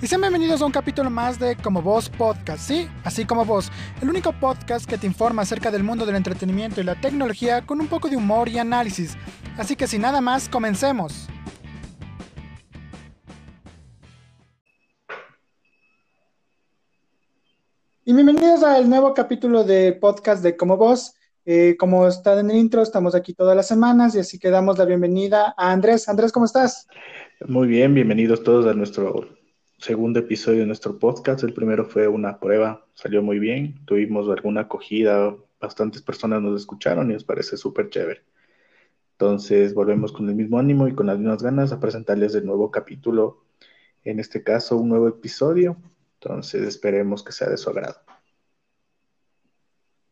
y sean bienvenidos a un capítulo más de Como Vos Podcast, ¿sí? Así como vos, el único podcast que te informa acerca del mundo del entretenimiento y la tecnología con un poco de humor y análisis. Así que sin nada más, comencemos. Y bienvenidos al nuevo capítulo de podcast de Como Vos. Eh, como está en el intro, estamos aquí todas las semanas y así que damos la bienvenida a Andrés. Andrés, ¿cómo estás? Muy bien, bienvenidos todos a nuestro segundo episodio de nuestro podcast. El primero fue una prueba, salió muy bien, tuvimos alguna acogida, bastantes personas nos escucharon y nos parece súper chévere. Entonces volvemos con el mismo ánimo y con las mismas ganas a presentarles el nuevo capítulo, en este caso un nuevo episodio. Entonces esperemos que sea de su agrado.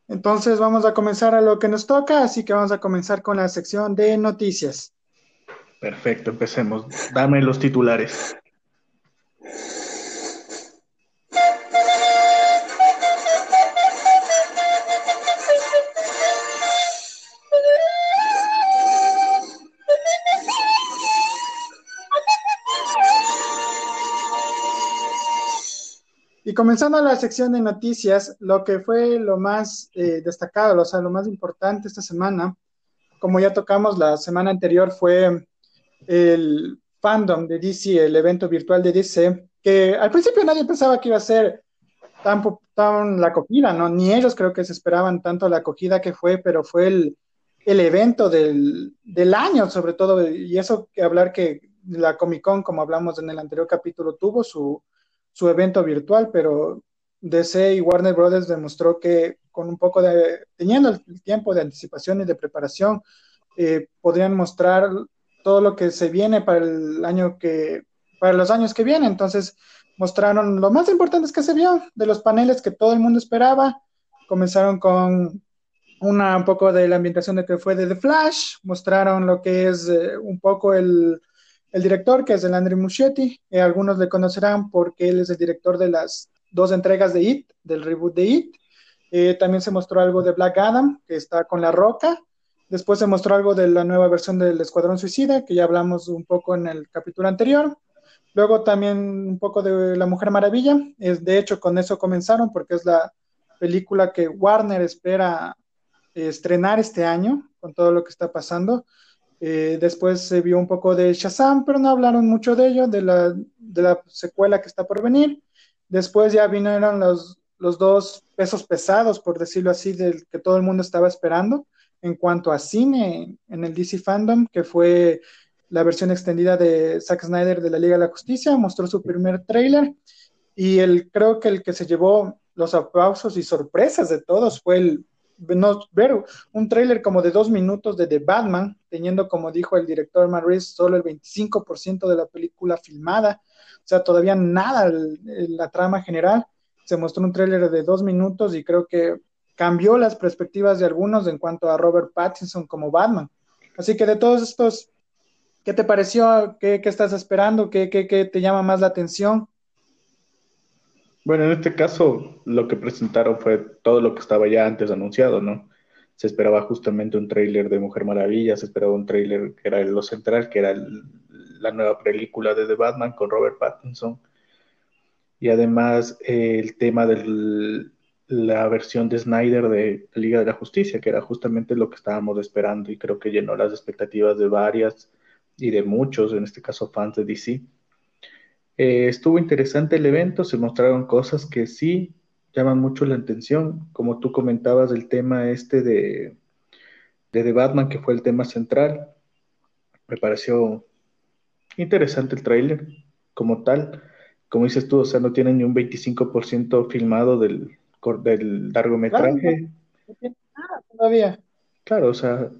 Entonces vamos a comenzar a lo que nos toca, así que vamos a comenzar con la sección de noticias. Perfecto, empecemos. Dame los titulares. Y comenzando la sección de noticias, lo que fue lo más eh, destacado, o sea, lo más importante esta semana, como ya tocamos la semana anterior, fue el fandom de DC, el evento virtual de DC, que al principio nadie pensaba que iba a ser tan, tan la acogida, ¿no? Ni ellos creo que se esperaban tanto la acogida que fue, pero fue el, el evento del, del, año, sobre todo, y eso que hablar que la Comic Con, como hablamos en el anterior capítulo, tuvo su, su evento virtual, pero DC y Warner Brothers demostró que con un poco de, teniendo el tiempo de anticipación y de preparación, eh, podrían mostrar todo lo que se viene para el año que, para los años que vienen. Entonces, mostraron lo más importante que se vio de los paneles que todo el mundo esperaba. Comenzaron con una un poco de la ambientación de que fue de The Flash, mostraron lo que es eh, un poco el, el director, que es el Andrew Muschietti, eh, algunos le conocerán porque él es el director de las dos entregas de It, del reboot de It. Eh, también se mostró algo de Black Adam, que está con La Roca. Después se mostró algo de la nueva versión del Escuadrón Suicida, que ya hablamos un poco en el capítulo anterior. Luego también un poco de La Mujer Maravilla. Es, de hecho, con eso comenzaron, porque es la película que Warner espera estrenar este año, con todo lo que está pasando. Eh, después se vio un poco de Shazam, pero no hablaron mucho de ello, de la, de la secuela que está por venir. Después ya vinieron los, los dos pesos pesados, por decirlo así, del que todo el mundo estaba esperando en cuanto a cine en el DC Fandom, que fue la versión extendida de Zack Snyder de la Liga de la Justicia, mostró su primer tráiler y el, creo que el que se llevó los aplausos y sorpresas de todos fue el ver un tráiler como de dos minutos de The Batman, teniendo, como dijo el director Maurice, solo el 25% de la película filmada, o sea, todavía nada la trama general. Se mostró un tráiler de dos minutos y creo que cambió las perspectivas de algunos en cuanto a Robert Pattinson como Batman. Así que de todos estos, ¿qué te pareció? ¿Qué, qué estás esperando? ¿Qué, ¿Qué, qué, te llama más la atención? Bueno, en este caso lo que presentaron fue todo lo que estaba ya antes anunciado, ¿no? Se esperaba justamente un tráiler de Mujer Maravilla, se esperaba un tráiler que era lo central, que era la nueva película de The Batman con Robert Pattinson. Y además eh, el tema de la versión de Snyder de Liga de la Justicia, que era justamente lo que estábamos esperando y creo que llenó las expectativas de varias y de muchos, en este caso fans de DC. Eh, estuvo interesante el evento, se mostraron cosas que sí llaman mucho la atención, como tú comentabas el tema este de, de The Batman, que fue el tema central. Me pareció interesante el tráiler como tal. Como dices tú, o sea, no tiene ni un 25% filmado del, del largometraje. Claro, nada todavía. Claro, o sea,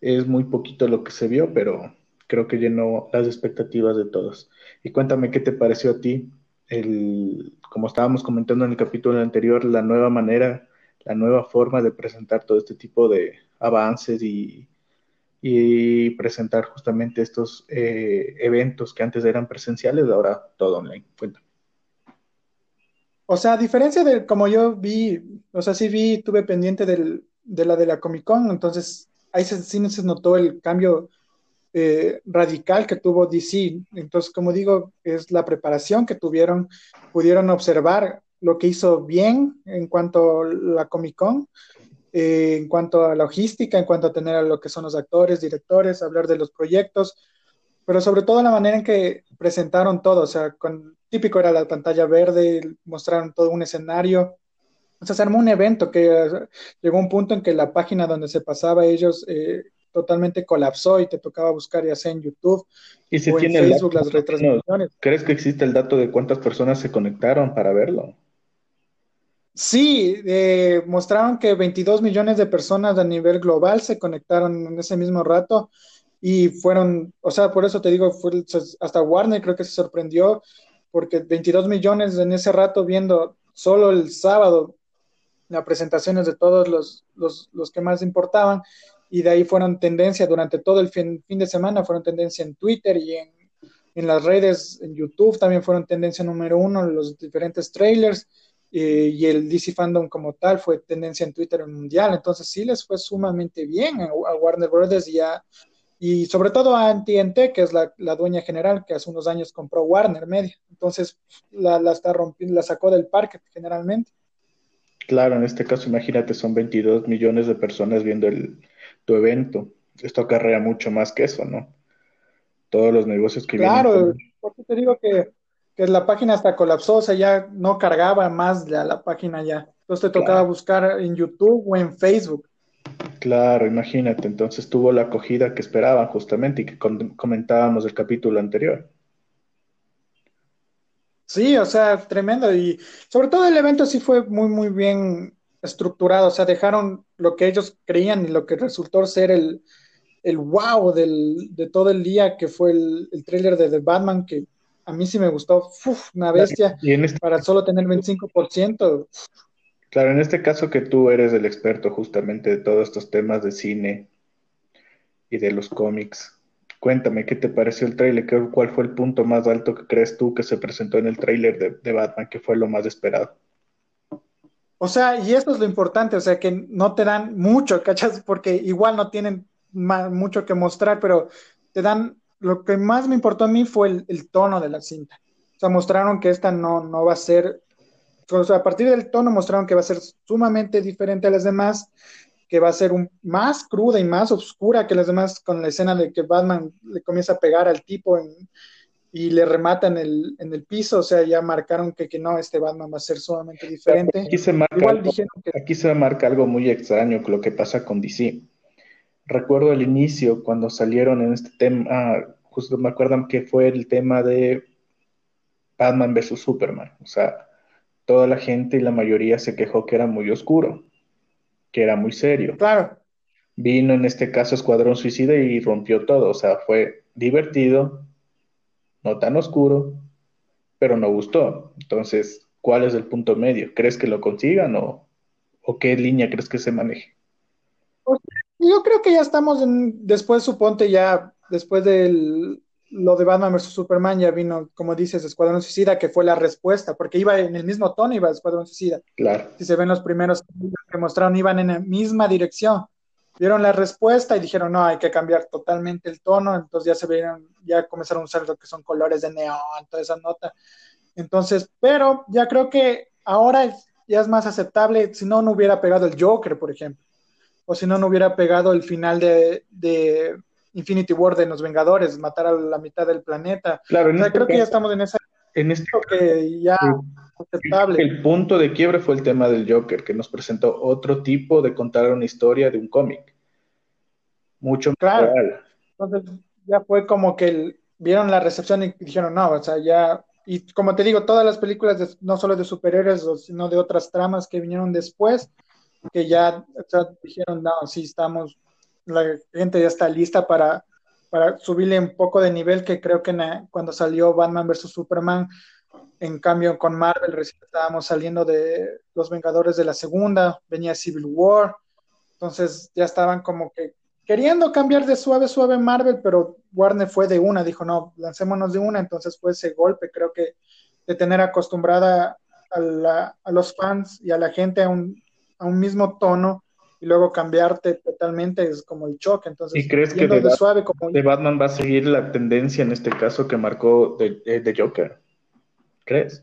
es muy poquito lo que se vio, pero creo que llenó las expectativas de todos. Y cuéntame qué te pareció a ti, el, como estábamos comentando en el capítulo anterior, la nueva manera, la nueva forma de presentar todo este tipo de avances y, y presentar justamente estos eh, eventos que antes eran presenciales, ahora todo online. Cuéntame. O sea, a diferencia de como yo vi, o sea, sí vi, tuve pendiente de la de la Comic Con, entonces ahí sí se notó el cambio eh, radical que tuvo DC. Entonces, como digo, es la preparación que tuvieron, pudieron observar lo que hizo bien en cuanto a la Comic Con, eh, en cuanto a logística, en cuanto a tener a lo que son los actores, directores, hablar de los proyectos, pero sobre todo la manera en que presentaron todo, o sea, con, típico era la pantalla verde, mostraron todo un escenario, o sea, se armó un evento que llegó un punto en que la página donde se pasaba ellos eh, totalmente colapsó y te tocaba buscar ya sea en YouTube ¿Y si o en Facebook las retransmisiones. ¿Crees que existe el dato de cuántas personas se conectaron para verlo? Sí, eh, mostraron que 22 millones de personas a nivel global se conectaron en ese mismo rato y fueron, o sea, por eso te digo, hasta Warner creo que se sorprendió porque 22 millones en ese rato viendo solo el sábado las presentaciones de todos los, los, los, que más importaban y de ahí fueron tendencia durante todo el fin, fin de semana, fueron tendencia en Twitter y en, en, las redes, en YouTube también fueron tendencia número uno los diferentes trailers y el DC Fandom como tal fue tendencia en Twitter mundial, entonces sí les fue sumamente bien a, a Warner Brothers y, a, y sobre todo a TNT, que es la, la, dueña general que hace unos años compró Warner Media, entonces la, la está rompiendo, la sacó del parque generalmente. Claro, en este caso, imagínate, son 22 millones de personas viendo el, tu evento. Esto acarrea mucho más que eso, ¿no? Todos los negocios que claro, vienen. Claro, porque te digo que, que, la página hasta colapsó, o sea, ya no cargaba más la, la página ya. Entonces te tocaba claro. buscar en YouTube o en Facebook. Claro, imagínate, entonces tuvo la acogida que esperaban justamente y que comentábamos el capítulo anterior. Sí, o sea, tremendo. Y sobre todo el evento sí fue muy, muy bien estructurado. O sea, dejaron lo que ellos creían y lo que resultó ser el, el wow del, de todo el día, que fue el, el tráiler de The Batman, que a mí sí me gustó. Uf, una bestia. Y en este... Para solo tener 25%. Claro, en este caso que tú eres el experto justamente de todos estos temas de cine y de los cómics. Cuéntame, ¿qué te pareció el tráiler? ¿Cuál fue el punto más alto que crees tú que se presentó en el tráiler de, Batman, que fue lo más esperado? O sea, y esto es lo importante, o sea, que no te dan mucho, ¿cachas? Porque igual no tienen mucho que mostrar, pero te dan, lo que más me importó a mí fue el, el tono de la cinta. O sea, mostraron que esta no, no va a ser, a partir del tono mostraron que va a ser sumamente diferente a las demás, que va a ser un, más cruda y más oscura que las demás, con la escena de que Batman le comienza a pegar al tipo en, y le remata en el, en el piso, o sea, ya marcaron que, que no, este Batman va a ser sumamente diferente. Aquí se, marca algo, que... aquí se marca algo muy extraño con lo que pasa con DC. Recuerdo el inicio, cuando salieron en este tema, ah, justo me acuerdan que fue el tema de Batman versus Superman, o sea, toda la gente y la mayoría se quejó que era muy oscuro que era muy serio. Claro. Vino en este caso Escuadrón Suicida y rompió todo, o sea, fue divertido, no tan oscuro, pero no gustó. Entonces, ¿cuál es el punto medio? ¿Crees que lo consigan o, o qué línea crees que se maneje? Yo creo que ya estamos en, después, suponte ya, después del lo de Batman vs Superman ya vino, como dices, Escuadrón Suicida, que fue la respuesta, porque iba en el mismo tono, iba Escuadrón Suicida. Claro. Si se ven los primeros que mostraron, iban en la misma dirección. Vieron la respuesta y dijeron, no, hay que cambiar totalmente el tono, entonces ya se vieron, ya comenzaron a usar lo que son colores de neón, toda esa nota. Entonces, pero ya creo que ahora ya es más aceptable, si no, no hubiera pegado el Joker, por ejemplo, o si no, no hubiera pegado el final de, de Infinity War de los Vengadores, matar a la mitad del planeta. Claro, o sea, creo caso, que ya estamos en esa en este que ya aceptable. El punto de quiebre fue el tema del Joker, que nos presentó otro tipo de contar una historia de un cómic. Mucho más claro. Real. Entonces ya fue como que el, vieron la recepción y dijeron, no, o sea, ya y como te digo, todas las películas, de, no solo de superhéroes, sino de otras tramas que vinieron después, que ya o sea, dijeron, no, sí, estamos la gente ya está lista para, para subirle un poco de nivel, que creo que cuando salió Batman vs. Superman, en cambio con Marvel recién estábamos saliendo de Los Vengadores de la segunda, venía Civil War, entonces ya estaban como que queriendo cambiar de suave, suave Marvel, pero Warner fue de una, dijo, no, lancémonos de una, entonces fue ese golpe, creo que de tener acostumbrada a, la, a los fans y a la gente a un, a un mismo tono, y luego cambiarte totalmente es como el choque. Entonces, ¿Y crees que de, suave como... de, Batman va a seguir la tendencia en este caso que marcó de, eh, de Joker? ¿Crees?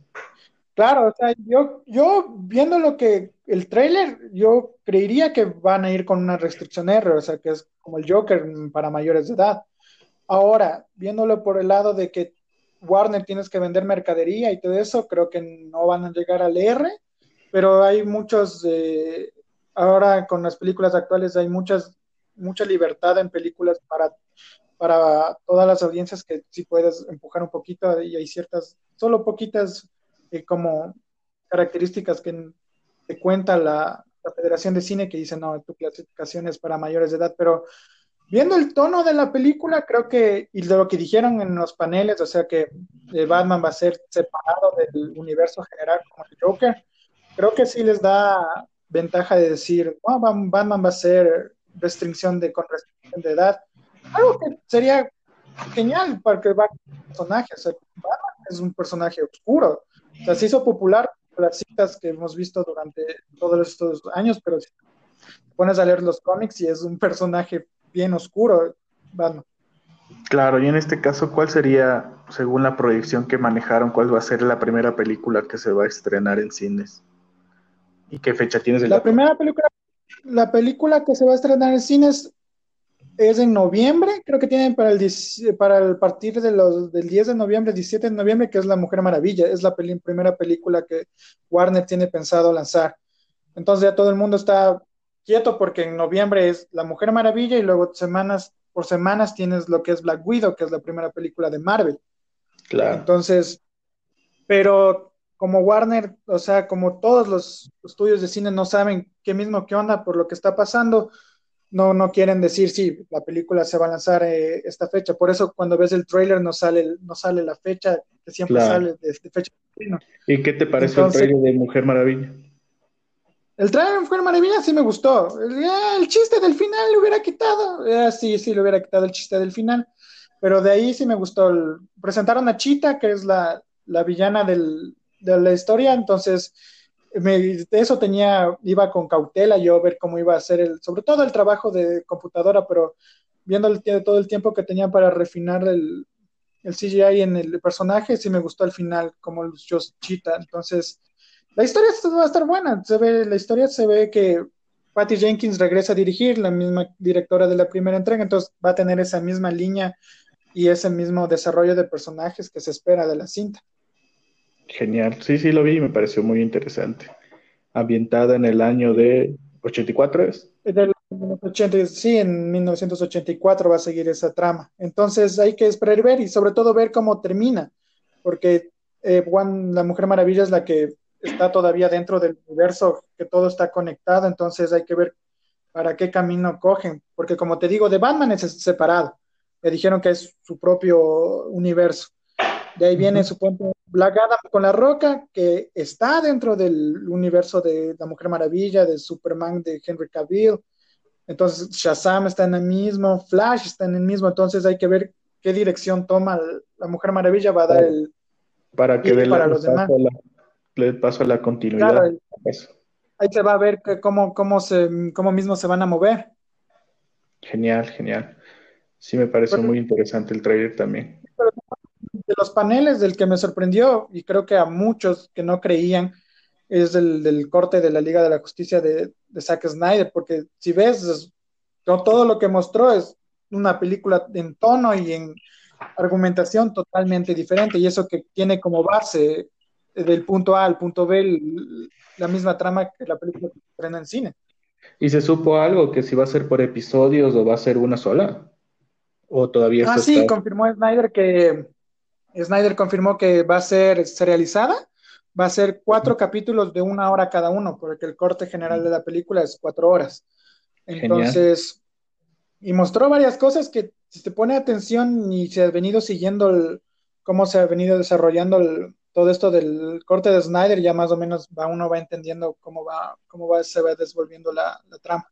Claro, o sea, yo, yo viendo lo que el trailer, yo creería que van a ir con una restricción R, o sea, que es como el Joker para mayores de edad. Ahora, viéndolo por el lado de que Warner tienes que vender mercadería y todo eso, creo que no van a llegar al R, pero hay muchos, eh, ahora con las películas actuales hay muchas, mucha libertad en películas para, para todas las audiencias que si puedes empujar un poquito y hay ciertas, solo poquitas eh, como características que te cuenta la, la, Federación de Cine que dice, no, tu clasificación es para mayores de edad, pero viendo el tono de la película, creo que, y de lo que dijeron en los paneles, o sea que eh, Batman va a ser separado del universo general como el Joker, creo que sí les da ventaja de decir, oh, Batman va a ser restricción de, con restricción de edad, algo que sería genial para que va personaje, o sea, Batman es un personaje oscuro, o sea, se hizo popular las citas que hemos visto durante todos estos años, pero si pones a leer los cómics y es un personaje bien oscuro, bueno. Claro, y en este caso, ¿cuál sería, según la proyección que manejaron, cuál va a ser la primera película que se va a estrenar en cines? ¿Y qué fecha tienes? La, primera película, la película que se va a estrenar en cines es en noviembre, creo que tienen para el, para el partir de los, del 10 de noviembre, 17 de noviembre, que es La Mujer Maravilla, es la primera película que Warner tiene pensado lanzar. Entonces ya todo el mundo está quieto porque en noviembre es La Mujer Maravilla y luego semanas por semanas tienes lo que es Black Widow, que es la primera película de Marvel. Claro. Entonces, pero como Warner, o sea, como todos los estudios de cine no saben qué mismo qué onda por lo que está pasando, no, no quieren decir si la película se va a lanzar eh, esta fecha. Por eso cuando ves el trailer no sale, no sale la fecha, que siempre sale de, fecha. ¿Y qué te pareció el trailer de Mujer Maravilla? El trailer de Mujer Maravilla sí me gustó. El, chiste del final lo hubiera quitado. Eh, sí, sí, le hubiera quitado el chiste del final. Pero de ahí sí me gustó. presentaron a Chita, que es la, la villana del, de la historia, entonces me, eso tenía, iba con cautela yo ver cómo iba a ser el, sobre todo el trabajo de computadora, pero viendo el, todo el tiempo que tenía para refinar el, CGI en el personaje, sí me gustó al final, como Just Cheetah. Entonces, la historia va a estar buena. Se ve, la historia se ve que Patty Jenkins regresa a dirigir, la misma directora de la primera entrega, entonces va a tener esa misma línea y ese mismo desarrollo de personajes que se espera de la cinta. Genial, sí, sí lo vi y me pareció muy interesante. Ambientada en el año de 84, ¿es? Del 80, sí, en 1984 va a seguir esa trama. Entonces hay que esperar y ver y sobre todo ver cómo termina, porque eh, la Mujer Maravilla es la que está todavía dentro del universo, que todo está conectado, entonces hay que ver para qué camino cogen, porque como te digo, de Batman es separado, le dijeron que es su propio universo. De ahí viene, supongo, Black Adam con la roca, que está dentro del universo de La Mujer Maravilla, de Superman de Henry Cavill. Entonces, Shazam está en el mismo, Flash está en el mismo, entonces hay que ver qué dirección toma La Mujer Maravilla, va a dar el. Para que para los demás. le paso a la continuidad. ahí se va a ver cómo, cómo, se, cómo mismo se van a mover. Genial, genial. Sí, me parece muy interesante el trailer también de los paneles del que me sorprendió, y creo que a muchos que no creían, es el del corte de la Liga de la Justicia de, Zack Snyder, porque si ves, todo lo que mostró es una película en tono y en argumentación totalmente diferente, y eso que tiene como base del punto A al punto B la misma trama que la película que estrena en cine. ¿Y se supo algo que si va a ser por episodios o va a ser una sola? ¿O todavía Ah, sí, confirmó Snyder que Snyder confirmó que va a ser serializada, va a ser cuatro capítulos de una hora cada uno, porque el corte general de la película es cuatro horas. Entonces, y mostró varias cosas que si te pone atención y se ha venido siguiendo cómo se ha venido desarrollando todo esto del corte de Snyder, ya más o menos va, uno va entendiendo cómo va, cómo va, se va desvolviendo la trama.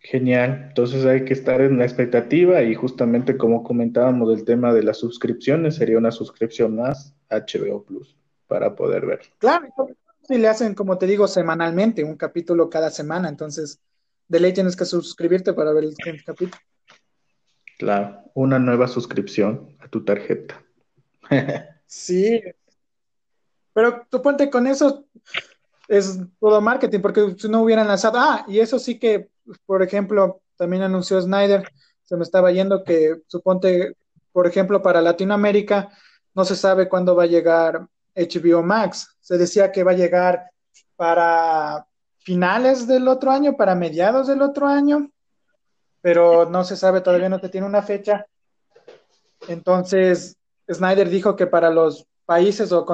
Genial, entonces hay que estar en la expectativa y justamente como comentábamos del tema de las suscripciones, sería una suscripción más HBO Plus para poder ver. Claro, y le hacen, como te digo, semanalmente, un capítulo cada semana. Entonces, de ley tienes que suscribirte para ver el siguiente capítulo. Claro, una nueva suscripción a tu tarjeta. sí. Pero tú ponte con eso, es todo marketing, porque si no hubieran lanzado. Ah, y eso sí que, por ejemplo, también anunció Snyder, se me estaba yendo que suponte, por ejemplo, para Latinoamérica, no se sabe cuándo va a llegar HBO Max. Se decía que va a llegar para finales del otro año, para mediados del otro año, pero no se sabe, todavía no te tiene una fecha. Entonces, Snyder dijo que para los países o,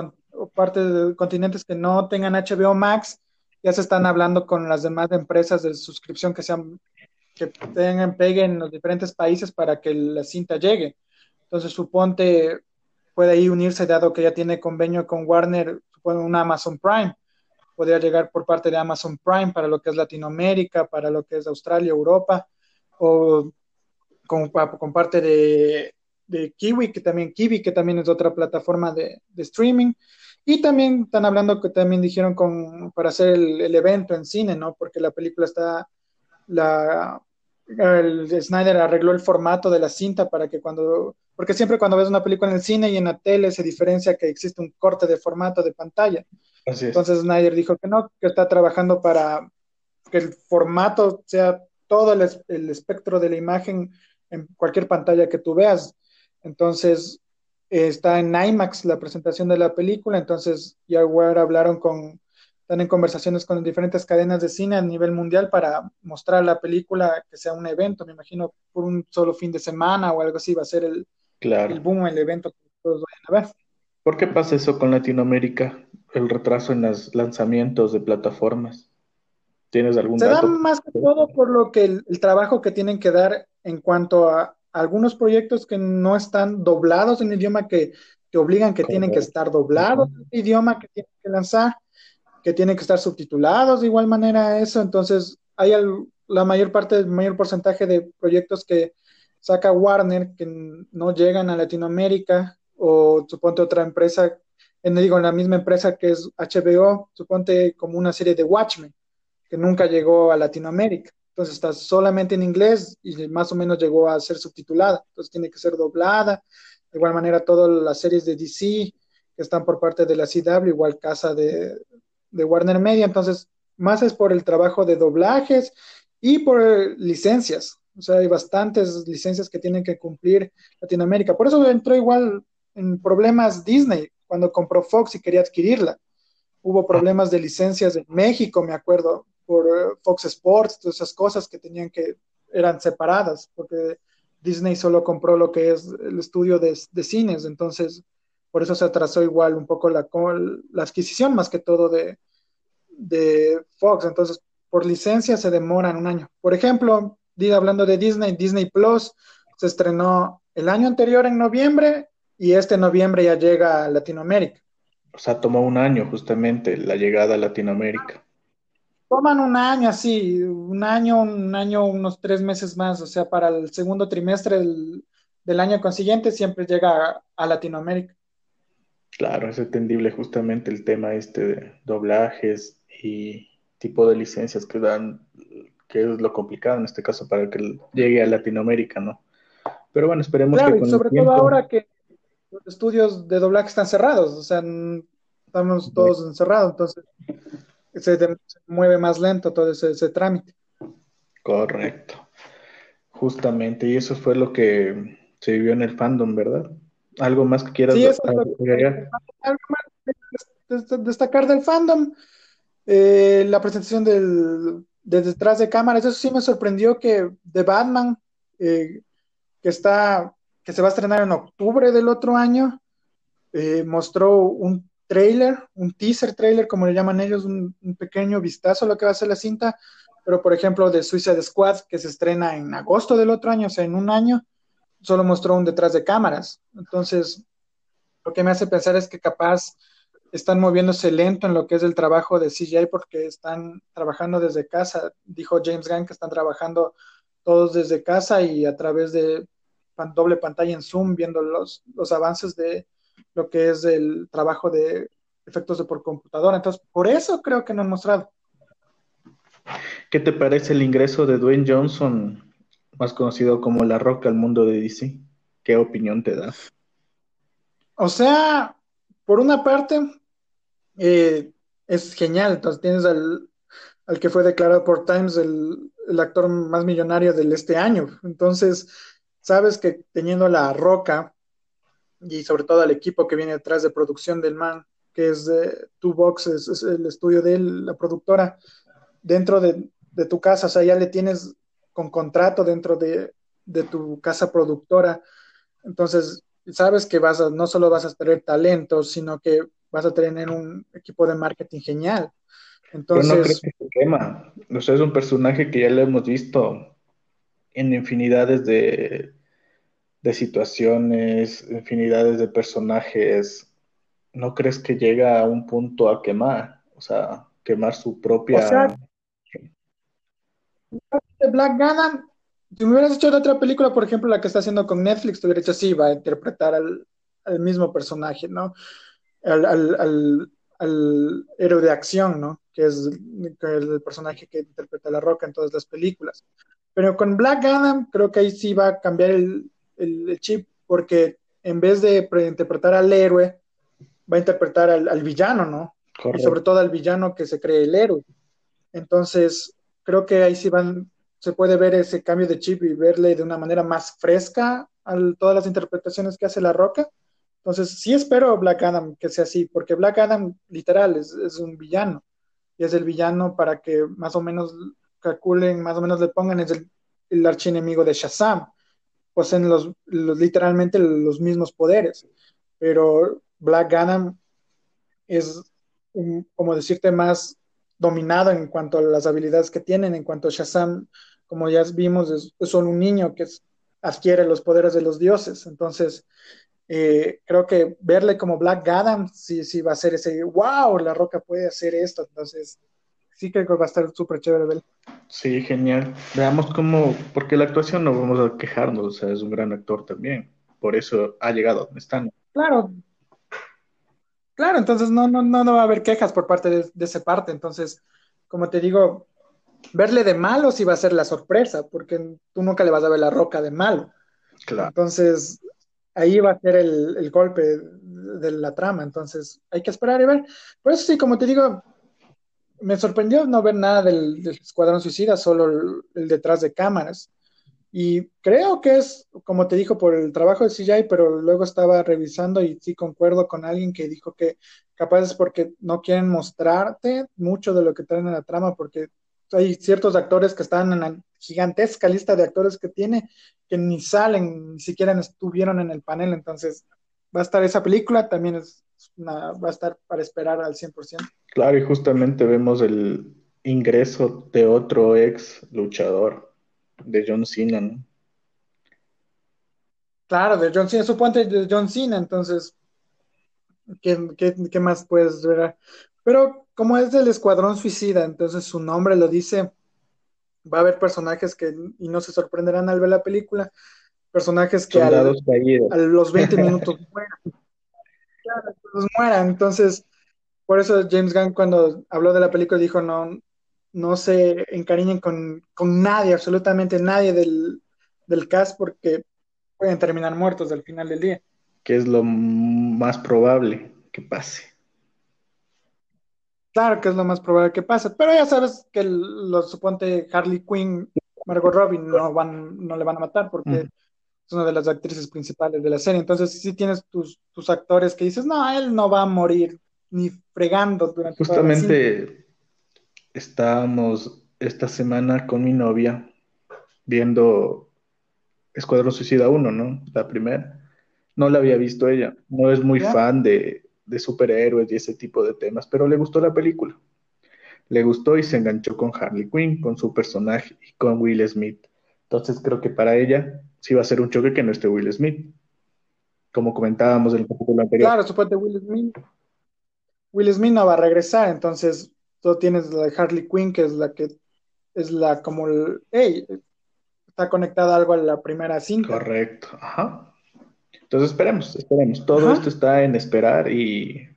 partes de continentes que no tengan HBO Max, ya se están hablando con las demás empresas de suscripción que sean que tengan pegue en los diferentes países para que la cinta llegue. Entonces, suponte puede ahí unirse, dado que ya tiene convenio con Warner, supone un Amazon Prime. Podría llegar por parte de Amazon Prime para lo que es Latinoamérica, para lo que es Australia, Europa, o con, con parte de, de, Kiwi, que también Kiwi, que también es otra plataforma de, de, streaming. Y también están hablando que también dijeron con, para hacer el, el evento en cine, ¿no? Porque la película está, la, el Snyder arregló el formato de la cinta para que cuando, porque siempre cuando ves una película en el cine y en la tele se diferencia que existe un corte de formato de pantalla. Entonces Snyder dijo que no, que está trabajando para que el formato sea todo el, espectro de la imagen en cualquier pantalla que tú veas. Entonces está en IMAX la presentación de la película, entonces ya ahora hablaron con están en conversaciones con diferentes cadenas de cine a nivel mundial para mostrar la película que sea un evento, me imagino por un solo fin de semana o algo así va a ser el, el boom, el evento que todos vayan a ver. ¿Por qué pasa eso con Latinoamérica? El retraso en los lanzamientos de plataformas. ¿Tienes algún Se da más que todo por lo que el, trabajo que tienen que dar en cuanto a algunos proyectos que no están doblados en el idioma que, que obligan que tienen que estar doblados en el idioma que tienen que lanzar que tienen que estar subtitulados de igual manera eso, entonces hay la mayor parte, el mayor porcentaje de proyectos que saca Warner que no llegan a Latinoamérica o suponte otra empresa, en, digo, en la misma empresa que es HBO, suponte como una serie de Watchmen, que nunca llegó a Latinoamérica. Entonces está solamente en inglés y más o menos llegó a ser subtitulada. Entonces tiene que ser doblada. De igual manera, todas las series de DC que están por parte de la CW, igual Casa de, de Warner Media, entonces más es por el trabajo de doblajes y por licencias. O sea, hay bastantes licencias que tienen que cumplir Latinoamérica. Por eso entró igual en problemas Disney cuando compró Fox y quería adquirirla. Hubo problemas de licencias en México, me acuerdo, por eh, Fox Sports, todas esas cosas que tenían que, eran separadas, porque Disney solo compró lo que es el estudio de, de cines, entonces por eso se atrasó igual un poco la, la adquisición, más que todo de, de Fox. Entonces, por licencia se demoran un año. Por ejemplo, hablando de Disney, Disney Plus se estrenó el año anterior en noviembre y este noviembre ya llega a Latinoamérica. O sea, tomó un año justamente la llegada a Latinoamérica. Toman un año así, un año, un año, unos tres meses más. O sea, para el segundo trimestre del, del año consiguiente siempre llega a Latinoamérica. Claro, es entendible justamente el tema este de doblajes y tipo de licencias que dan, que es lo complicado en este caso para que llegue a Latinoamérica, ¿no? Pero bueno, esperemos que con y sobre todo ahora que los estudios de doblaje están cerrados, o sea, estamos todos encerrados, entonces se, mueve más lento todo ese, ese trámite. Correcto. Justamente, y eso fue lo que se vivió en el fandom, ¿verdad? ¿Algo más que quieras sí, destacar del fandom? Eh, la presentación del, de detrás de cámaras, eso sí me sorprendió que de Batman, eh, que está, que se va a estrenar en octubre del otro año, eh, mostró un trailer, un teaser trailer, como le llaman ellos, un, pequeño vistazo a lo que va a ser la cinta, pero por ejemplo de Suicide Squad, que se estrena en agosto del otro año, o sea, en un año, solo mostró un detrás de cámaras. Entonces, lo que me hace pensar es que capaz están moviéndose lento en lo que es el trabajo de CGI porque están trabajando desde casa. Dijo James Gunn que están trabajando todos desde casa y a través de doble pantalla en Zoom, viendo los, los avances de lo que es el trabajo de efectos de por computadora. Entonces, por eso creo que no han mostrado. ¿Qué te parece el ingreso de Dwayne Johnson, más conocido como La Roca, al mundo de DC? ¿Qué opinión te da? O sea, por una parte, eh, es genial. Entonces tienes al, al, que fue declarado por Times el, el, actor más millonario del este año. Entonces, sabes que teniendo la roca y sobre todo al equipo que viene detrás de producción del man, que es de Two Boxes, es el estudio de él, la productora, dentro de, de, tu casa, o sea, ya le tienes con contrato dentro de, de tu casa productora. Entonces, sabes que vas a, no solo vas a tener talento, sino que vas a tener un equipo de marketing genial. Entonces, Pero no creo que se quema. O sea, es un personaje que ya lo hemos visto en infinidades de, de situaciones, infinidades de personajes. ¿No crees que llega a un punto a quemar? O sea, quemar su propia... O sea, Black Adam, si me hubieras hecho de otra película, por ejemplo, la que está haciendo con Netflix, te hubiera dicho, sí, va a interpretar al, al mismo personaje, ¿no? al, al, al, héroe de acción, ¿no? Que es, el personaje que interpreta La Roca en todas las películas. Pero con Black Adam creo que ahí sí va a cambiar el, el chip, porque en vez de interpretar al héroe, va a interpretar al, al villano, ¿no? Y sobre todo al villano que se cree el héroe. Entonces, creo que ahí sí van, se puede ver ese cambio de chip y verle de una manera más fresca a todas las interpretaciones que hace La Roca entonces, sí espero Black Adam que sea así, porque Black Adam literal es, un villano, y es el villano para que más o menos calculen, más o menos le pongan, es el, el archienemigo de Shazam, poseen los, los, literalmente los mismos poderes, pero Black Adam es, como decirte, más dominado en cuanto a las habilidades que tienen, en cuanto a Shazam, como ya vimos, es solo un niño que adquiere los poderes de los dioses, entonces eh, creo que verle como Black Adam sí, sí va a ser ese, wow, La Roca puede hacer esto, entonces sí creo que va a estar súper chévere ver. Sí, genial. Veamos cómo, porque la actuación no vamos a quejarnos, o sea, es un gran actor también, por eso ha llegado a donde están. Claro, claro, entonces no, no, no, no va a haber quejas por parte de, de esa parte, entonces, como te digo, verle de malo sí va a ser la sorpresa, porque tú nunca le vas a ver la roca de malo. Claro. Entonces, ahí va a ser el, golpe de la trama, entonces hay que esperar y ver. Por eso sí, como te digo, me sorprendió no ver nada del, Escuadrón Suicida, solo el, detrás de cámaras. Y creo que es, como te dijo, por el trabajo de CGI, pero luego estaba revisando y sí concuerdo con alguien que dijo que capaz es porque no quieren mostrarte mucho de lo que traen en la trama, porque hay ciertos actores que están en la gigantesca lista de actores que tiene que ni salen, ni siquiera estuvieron en el panel, entonces va a estar esa película, también es una, va a estar para esperar al 100%. Claro, y justamente vemos el ingreso de otro ex luchador, de John Cena, ¿no? Claro, de John Cena, suponte de John Cena, entonces, ¿qué, qué, qué más puedes ver? Pero como es del Escuadrón Suicida, entonces su nombre lo dice, va a haber personajes que, y no se sorprenderán al ver la película, personajes que a los 20 minutos mueran. Claro, los mueran. Entonces, por eso James Gunn cuando habló de la película dijo, no, no se encariñen con, con nadie, absolutamente nadie del, del cast, porque pueden terminar muertos al final del día. Que es lo más probable que pase. Claro que es lo más probable que pase, pero ya sabes que lo suponte Harley Quinn, Margot Robbie no van, no le van a matar porque es una de las actrices principales de la serie. Entonces, si tienes tus, tus actores que dices, no, él no va a morir ni fregando durante Justamente estábamos esta semana con mi novia viendo Escuadrón Suicida 1, ¿no? La primera. No la había visto ella. No es muy fan de, de superhéroes y ese tipo de temas, pero le gustó la película. Le gustó y se enganchó con Harley Quinn, con su personaje y con Will Smith. Entonces creo que para ella sí va a ser un choque que no esté Will Smith. Como comentábamos en el capítulo anterior. Claro, suponte Will Smith. Will Smith no va a regresar, entonces tú tienes la de Harley Quinn, que es la que es la como el, hey, está conectada algo a la primera cinta. Correcto, ajá. Entonces esperemos, esperemos. Todo esto está en esperar y,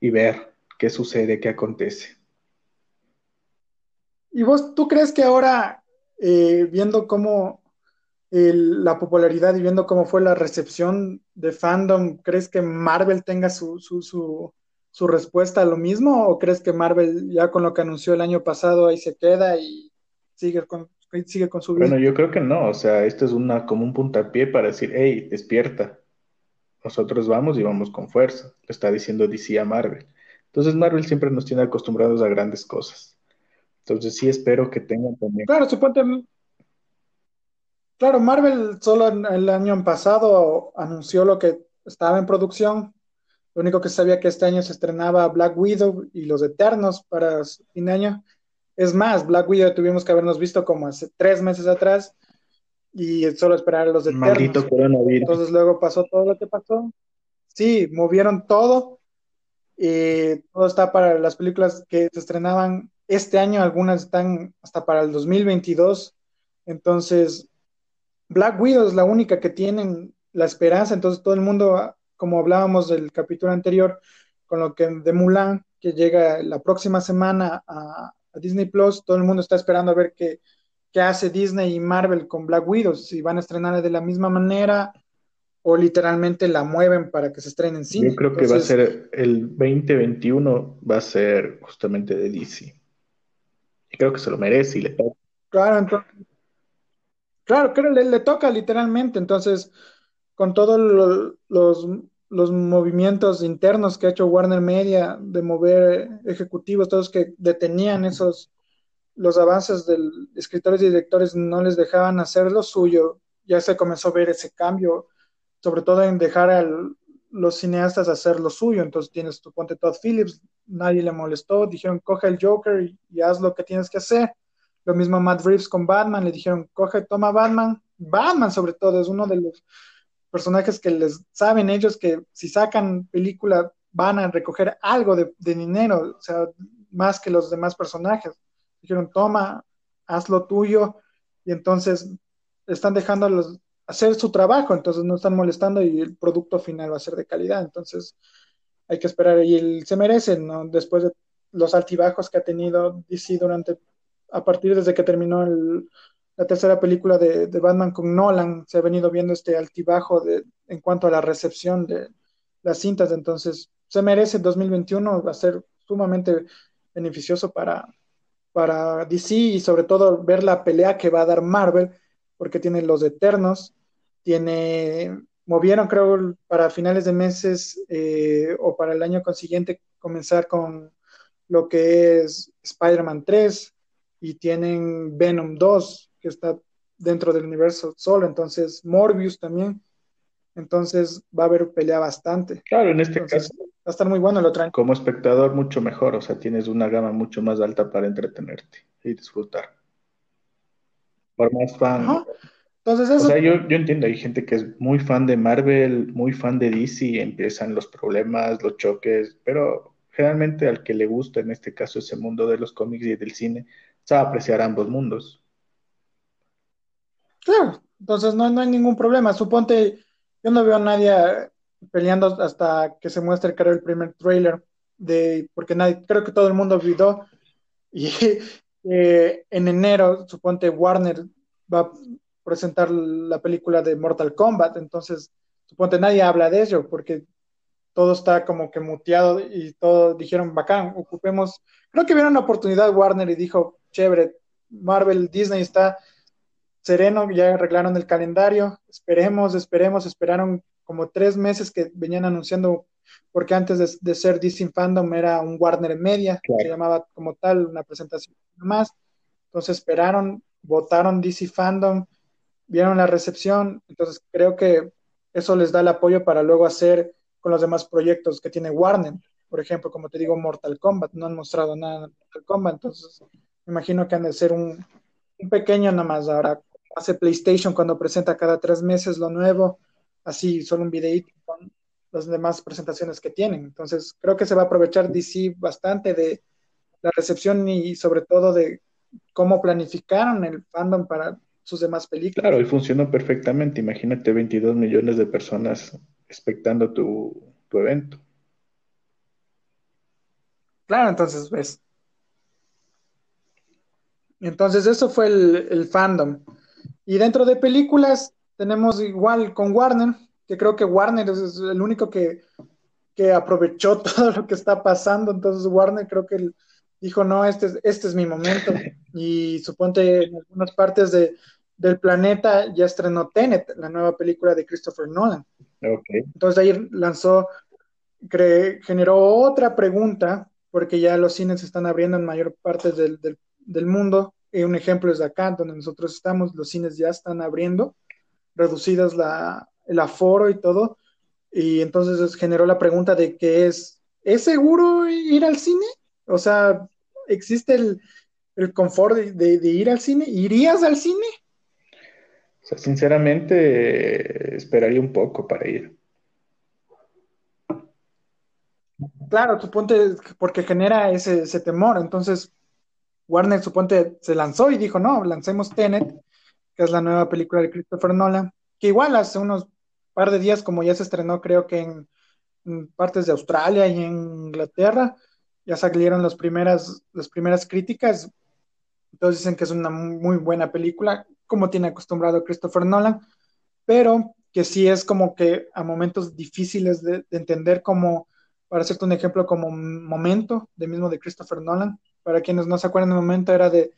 y ver qué sucede, qué acontece. ¿Y vos, tú crees que ahora, eh, viendo cómo la popularidad y viendo cómo fue la recepción de fandom, ¿crees que Marvel tenga su, su, respuesta a lo mismo? ¿O crees que Marvel ya con lo que anunció el año pasado ahí se queda y sigue con, sigue con su vida? Bueno, yo creo que no, o sea, esto es una, como un puntapié para decir, hey, despierta, nosotros vamos y vamos con fuerza, lo está diciendo DC a Marvel. Entonces Marvel siempre nos tiene acostumbrados a grandes cosas. Entonces sí espero que tengan también. Claro, suponte. Claro, Marvel solo el año pasado anunció lo que estaba en producción. Lo único que sabía que este año se estrenaba Black Widow y Los Eternos para fin de año. Es más, Black Widow tuvimos que habernos visto como hace tres meses atrás y solo esperar a los Eternos. Maldito coronavirus. Entonces luego pasó todo lo que pasó. Sí, movieron todo. Y todo está para las películas que se estrenaban este año algunas están hasta para el 2022. Entonces, Black Widow es la única que tienen la esperanza. Entonces, todo el mundo, como hablábamos del capítulo anterior, con lo que de Mulan, que llega la próxima semana a, Disney Plus, todo el mundo está esperando a ver qué, qué hace Disney y Marvel con Black Widow, si van a estrenar de la misma manera o literalmente la mueven para que se estrene en cine. Yo creo que va a ser el 2021, va a ser justamente de DC creo que se lo merece y le toca. Claro, entonces, claro, creo le, le toca literalmente. Entonces, con todos los, los movimientos internos que ha hecho Warner Media de mover ejecutivos, todos que detenían esos los avances de escritores y directores no les dejaban hacer lo suyo, ya se comenzó a ver ese cambio, sobre todo en dejar al, los cineastas hacer lo suyo. Entonces tienes tu ponte Todd Phillips, nadie le molestó, dijeron coge el Joker y, haz lo que tienes que hacer. Lo mismo Matt Reeves con Batman, le dijeron coge, toma Batman. Batman sobre todo es uno de los personajes que les saben ellos que si sacan película van a recoger algo de, de dinero, o sea, más que los demás personajes. Dijeron toma, haz lo tuyo y entonces están dejando a los hacer su trabajo, entonces no están molestando y el producto final va a ser de calidad, entonces hay que esperar y él se merece, ¿no? Después de los altibajos que ha tenido DC durante, a partir desde que terminó la tercera película de, Batman con Nolan, se ha venido viendo este altibajo en cuanto a la recepción de las cintas, entonces se merece 2021, va a ser sumamente beneficioso para, para DC y sobre todo ver la pelea que va a dar Marvel porque tiene los Eternos, tiene, movieron creo para finales de meses eh, o para el año consiguiente comenzar con lo que es Spider-Man 3 y tienen Venom 2 que está dentro del universo solo, entonces Morbius también, entonces va a haber pelea bastante. Claro, en este caso va a estar muy bueno lo traen. Como espectador mucho mejor, o sea, tienes una gama mucho más alta para entretenerte y disfrutar por más fan. Entonces eso... O sea, yo, yo entiendo, hay gente que es muy fan de Marvel, muy fan de DC, empiezan los problemas, los choques, pero generalmente al que le gusta, en este caso, ese mundo de los cómics y del cine, sabe apreciar ambos mundos. Claro, entonces no, no hay ningún problema. Suponte, yo no veo a nadie peleando hasta que se muestre, creo, el primer trailer, de, porque nadie, creo que todo el mundo olvidó y, eh, en enero, suponte Warner va presentar la película de Mortal Kombat, entonces suponte nadie habla de ello porque todo está como que muteado y todos dijeron, bacán, ocupemos, creo que vieron una oportunidad Warner y dijo, chévere, Marvel, Disney está sereno, ya arreglaron el calendario, esperemos, esperemos, esperaron como tres meses que venían anunciando porque antes de, ser DC Fandom era un Warner Media, que se llamaba como tal, una presentación más. Entonces esperaron, votaron DC Fandom, vieron la recepción, entonces creo que eso les da el apoyo para luego hacer con los demás proyectos que tiene Warner. Por ejemplo, como te digo, Mortal Kombat, no han mostrado nada de Mortal Kombat, entonces me imagino que han de ser un, un pequeño nada más ahora. Hace PlayStation cuando presenta cada tres meses lo nuevo, así solo un videíto con las demás presentaciones que tienen. Entonces, creo que se va a aprovechar DC bastante de la recepción y sobre todo de cómo planificaron el fandom para sus demás películas. Claro, y funcionó perfectamente. Imagínate 22 millones de personas expectando tu, tu evento. Claro, entonces ves. Entonces eso fue el, el fandom. Y dentro de películas tenemos igual con Warner, que creo que Warner es el único que, que aprovechó todo lo que está pasando. Entonces Warner creo que dijo, no, este es, este es mi momento. Y suponte en algunas partes de, del planeta ya estrenó Tenet, la nueva película de Christopher Nolan. Okay. Entonces ahí lanzó, generó otra pregunta, porque ya los cines se están abriendo en mayor parte del, del, del mundo. Y un ejemplo es acá, donde nosotros estamos, los cines ya están abriendo, reducidas la, el aforo y todo. Y entonces generó la pregunta de que es, ¿es seguro ir al cine? O sea, ¿existe el, el confort de, de, de, ir al cine? ¿Irías al cine? O sea, sinceramente, esperaría un poco para ir. Claro, suponte, porque genera ese, ese temor. Entonces, Warner, suponte, se lanzó y dijo, no, lancemos Tenet, que es la nueva película de Christopher Nolan, que igual hace unos par de días, como ya se estrenó, creo que en, en partes de Australia y en Inglaterra, ya salieron las primeras, las primeras críticas. Todos dicen que es una muy buena película, como tiene acostumbrado Christopher Nolan, pero que sí es como que a momentos difíciles de, de entender como, para hacerte un ejemplo, como momento de mismo de Christopher Nolan. Para quienes no se acuerdan, el momento era de,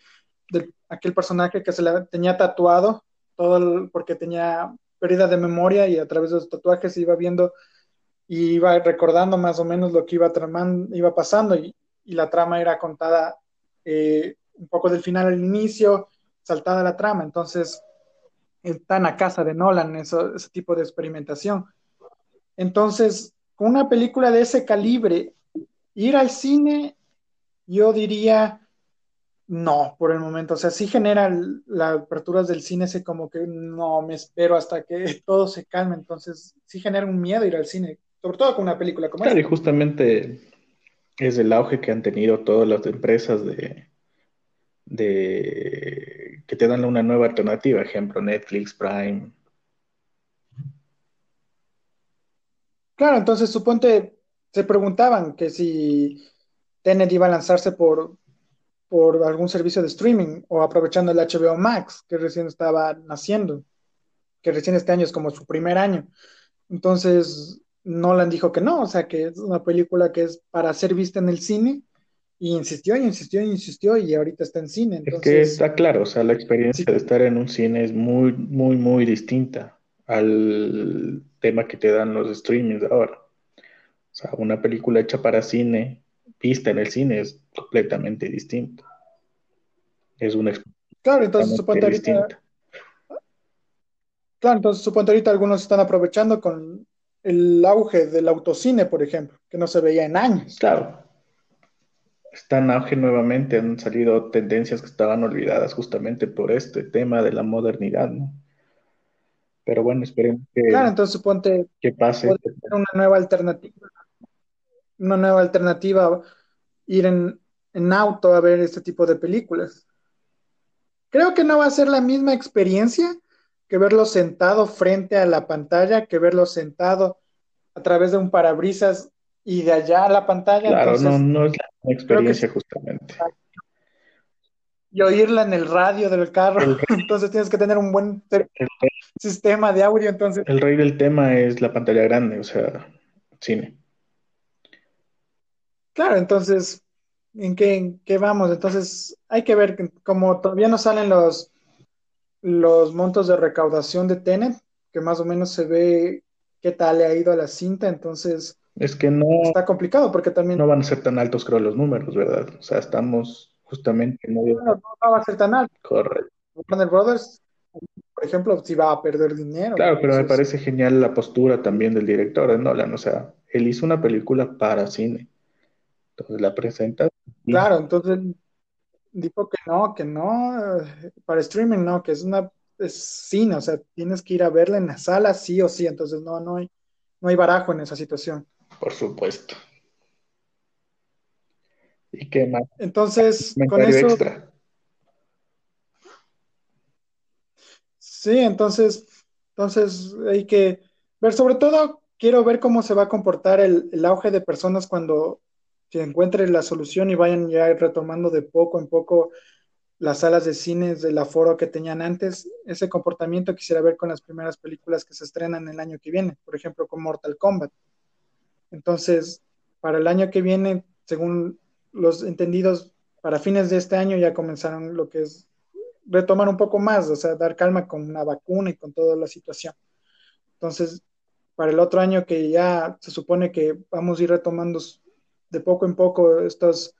de aquel personaje que se le tenía tatuado, todo el, porque tenía pérdida de memoria y a través de los tatuajes iba viendo y iba recordando más o menos lo que iba tramando, iba pasando y, y la trama era contada eh, un poco del final al inicio, saltada la trama, entonces están a casa de Nolan ese tipo de experimentación. Entonces, con una película de ese calibre, ir al cine, yo diría no, por el momento. O sea, sí genera las aperturas del cine, ese como que no me espero hasta que todo se calme. Entonces, sí genera un miedo ir al cine, sobre todo con una película como claro, esta. y justamente es el auge que han tenido todas las empresas de, de que te dan una nueva alternativa, ejemplo, Netflix, Prime. Claro, entonces suponte, se preguntaban que si Tenet iba a lanzarse por, por algún servicio de streaming o aprovechando el HBO Max, que recién estaba naciendo, que recién este año es como su primer año. Entonces, Nolan dijo que no, o sea, que es una película que es para ser vista en el cine, y insistió, y insistió, y insistió, y ahorita está en cine. Entonces, es que está claro, o sea, la experiencia sí. de estar en un cine es muy, muy, muy distinta al tema que te dan los streamings ahora. O sea, una película hecha para cine, vista en el cine, es completamente distinto. Es una Claro, entonces suponte ahorita. Claro, entonces suponte ahorita algunos están aprovechando con el auge del autocine, por ejemplo, que no se veía en años. Claro. Está en auge nuevamente, han salido tendencias que estaban olvidadas justamente por este tema de la modernidad, ¿no? Pero bueno, esperemos que, claro, entonces suponte que pase. Una nueva alternativa, una nueva alternativa, ir en, en auto a ver este tipo de películas. Creo que no va a ser la misma experiencia que verlo sentado frente a la pantalla, que verlo sentado a través de un parabrisas y de allá a la pantalla. Claro, Entonces, no, no es la experiencia que, justamente. Y oírla en el radio del carro, el entonces tienes que tener un buen el, sistema de audio. Entonces, el rey del tema es la pantalla grande, o sea, cine. Claro, entonces, ¿en qué, en qué vamos? Entonces, hay que ver, como todavía no salen los, los montos de recaudación de Tenet, que más o menos se ve qué tal le ha ido a la cinta, entonces es que no está complicado porque también no van a ser tan altos creo los números, ¿verdad? O sea, estamos justamente en medio... no, no va a ser tan alto. Correcto. Warner Brothers, por ejemplo, si va a perder dinero. Claro, pero me parece genial la postura también del director de Nolan, o sea, él hizo una película para cine. Entonces la presenta. Claro, entonces dijo que no, que no, para streaming no, que es una es cine, o sea, tienes que ir a verla en la sala sí o sí, entonces no, no hay, no hay barajo en esa situación. Por supuesto. ¿Y qué más? Entonces, con eso. Extra. Sí, entonces, entonces hay que ver, sobre todo, quiero ver cómo se va a comportar el, el auge de personas cuando se encuentre la solución y vayan ya retomando de poco en poco las salas de cines del aforo que tenían antes. Ese comportamiento quisiera ver con las primeras películas que se estrenan el año que viene, por ejemplo, con Mortal Kombat. Entonces, para el año que viene, según los entendidos, para fines de este año ya comenzaron lo que es retomar un poco más, o sea, dar calma con una vacuna y con toda la situación. Entonces, para el otro año que ya se supone que vamos a ir retomando de poco en poco estos,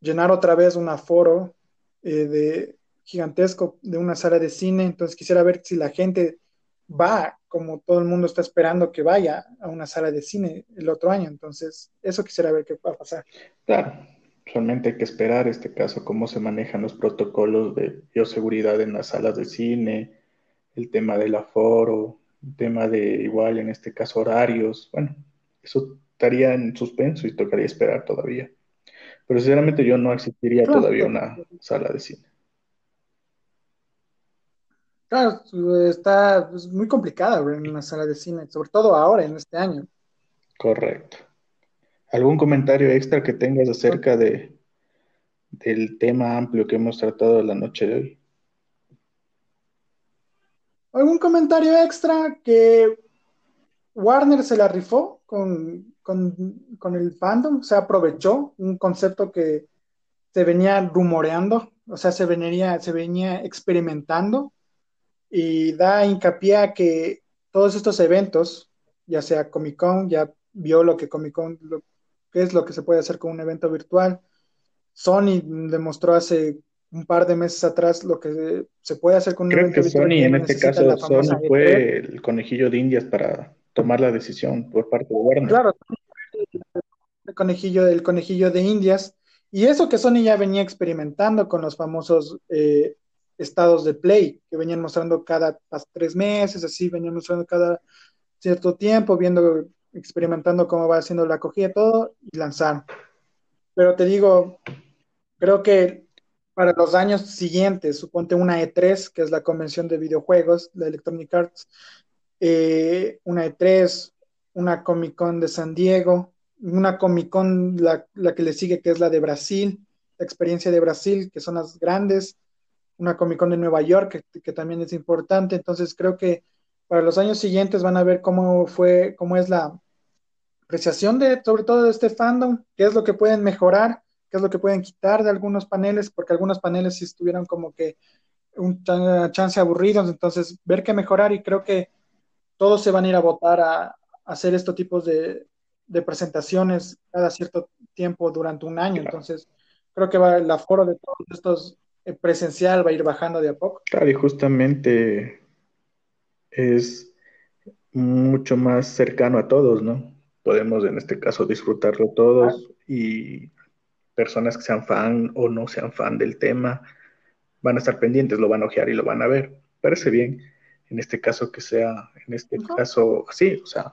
llenar otra vez un aforo eh, de gigantesco de una sala de cine, entonces quisiera ver si la gente va como todo el mundo está esperando que vaya a una sala de cine el otro año, entonces eso quisiera ver qué va a pasar. Claro, solamente hay que esperar este caso, cómo se manejan los protocolos de bioseguridad en las salas de cine, el tema del aforo, el tema de igual en este caso horarios, bueno, eso estaría en suspenso y tocaría esperar todavía. Pero sinceramente yo no existiría todavía una sala de cine. Claro, está pues, muy complicada en una sala de cine, sobre todo ahora, en este año. Correcto. ¿Algún comentario extra que tengas acerca de, del tema amplio que hemos tratado la noche de hoy? ¿Algún comentario extra que Warner se la rifó con con, el fandom, se aprovechó un concepto que se venía rumoreando, o sea, se venía, se venía experimentando y da hincapié a que todos estos eventos, ya sea Comic Con, ya vio lo que Comic Con, lo, qué es lo que se puede hacer con un evento virtual. Sony demostró hace un par de meses atrás lo que se puede hacer con un evento virtual. Creo que Sony, en este caso, Sony fue el conejillo de indias para tomar la decisión por parte de Warner. Claro, el conejillo, del conejillo de Indias. Y eso que Sony ya venía experimentando con los famosos eh, estados de play, que venían mostrando cada tres meses, así, venían mostrando cada cierto tiempo, viendo, experimentando cómo va haciendo la acogida, todo, y lanzaron. Pero te digo, creo que para los años siguientes, suponte una E3, que es la convención de videojuegos, de Electronic Arts, eh, una E3, una Comic Con de San Diego, una Comic Con, la, que le sigue, que es la de Brasil, la experiencia de Brasil, que son las grandes, una Comic Con de Nueva York, que, también es importante. Entonces creo que para los años siguientes van a ver cómo fue, cómo es la apreciación de, sobre todo de este fandom, qué es lo que pueden mejorar, qué es lo que pueden quitar de algunos paneles, porque algunos paneles sí estuvieron como que un chance aburridos, entonces ver qué mejorar y creo que todos se van a ir a votar a, hacer estos tipos de, presentaciones cada cierto tiempo durante un año. Entonces, creo que va, el aforo de todos estos eh, presencial va a ir bajando de a poco. Claro, y justamente es mucho más cercano a todos, ¿no? Podemos en este caso disfrutarlo todos y personas que sean fan o no sean fan del tema van a estar pendientes, lo van a ojear y lo van a ver. Parece bien en este caso que sea, en este caso así, o sea.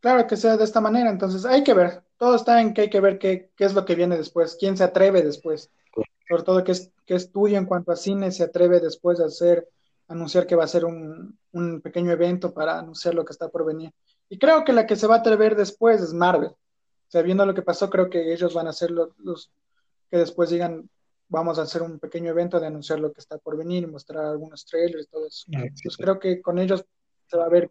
Claro que sea de esta manera, entonces hay que ver, todo está en que hay que ver qué, qué es lo que viene después, quién se atreve después, sobre todo qué, qué estudio en cuanto a cine se atreve después de hacer, anunciar que va a ser un, un pequeño evento para anunciar lo que está por venir. Y creo que la que se va a atrever después es Marvel. O sea, viendo lo que pasó, creo que ellos van a ser los, los que después digan, vamos a hacer un pequeño evento de anunciar lo que está por venir mostrar algunos trailers, todo eso. Pues creo que con ellos se va a ver,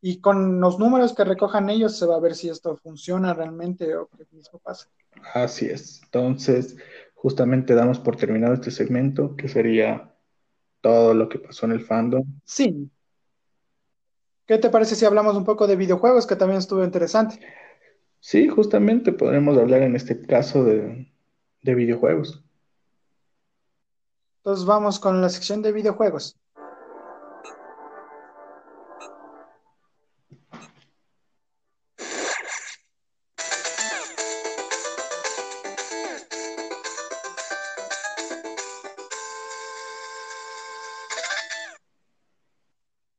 y con los números que recojan ellos se va a ver si esto funciona realmente o qué mismo pasa. Así es. Entonces, justamente damos por terminado este segmento, que sería todo lo que pasó en el fandom. Sí. ¿Qué te parece si hablamos un poco de videojuegos, que también estuvo interesante? Sí, justamente podemos hablar en este caso de, de videojuegos. Entonces vamos con la sección de videojuegos.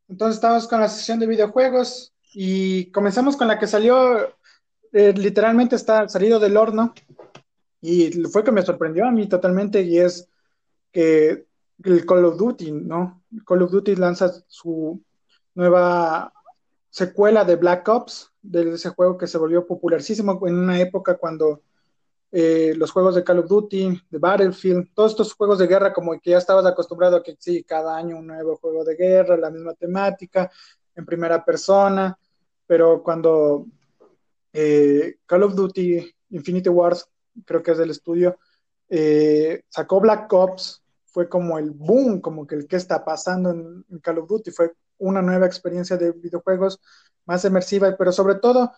Entonces estamos con la sección de videojuegos y comenzamos con la que salió, eh, literalmente está salido del horno y fue que me sorprendió a mí totalmente y es que el Call of Duty, ¿no? Call of Duty lanza su nueva secuela de Black Ops, de ese juego que se volvió popularísimo en una época cuando eh, los juegos de Call of Duty, de Battlefield, todos estos juegos de guerra como que ya estabas acostumbrado a que sí, cada año un nuevo juego de guerra, la misma temática, en primera persona, pero cuando eh, Call of Duty Infinity Wars, creo que es del estudio, eh, sacó Black Ops, fue como el boom, como que el que está pasando en, Call of Duty, fue una nueva experiencia de videojuegos más inmersiva, pero sobre todo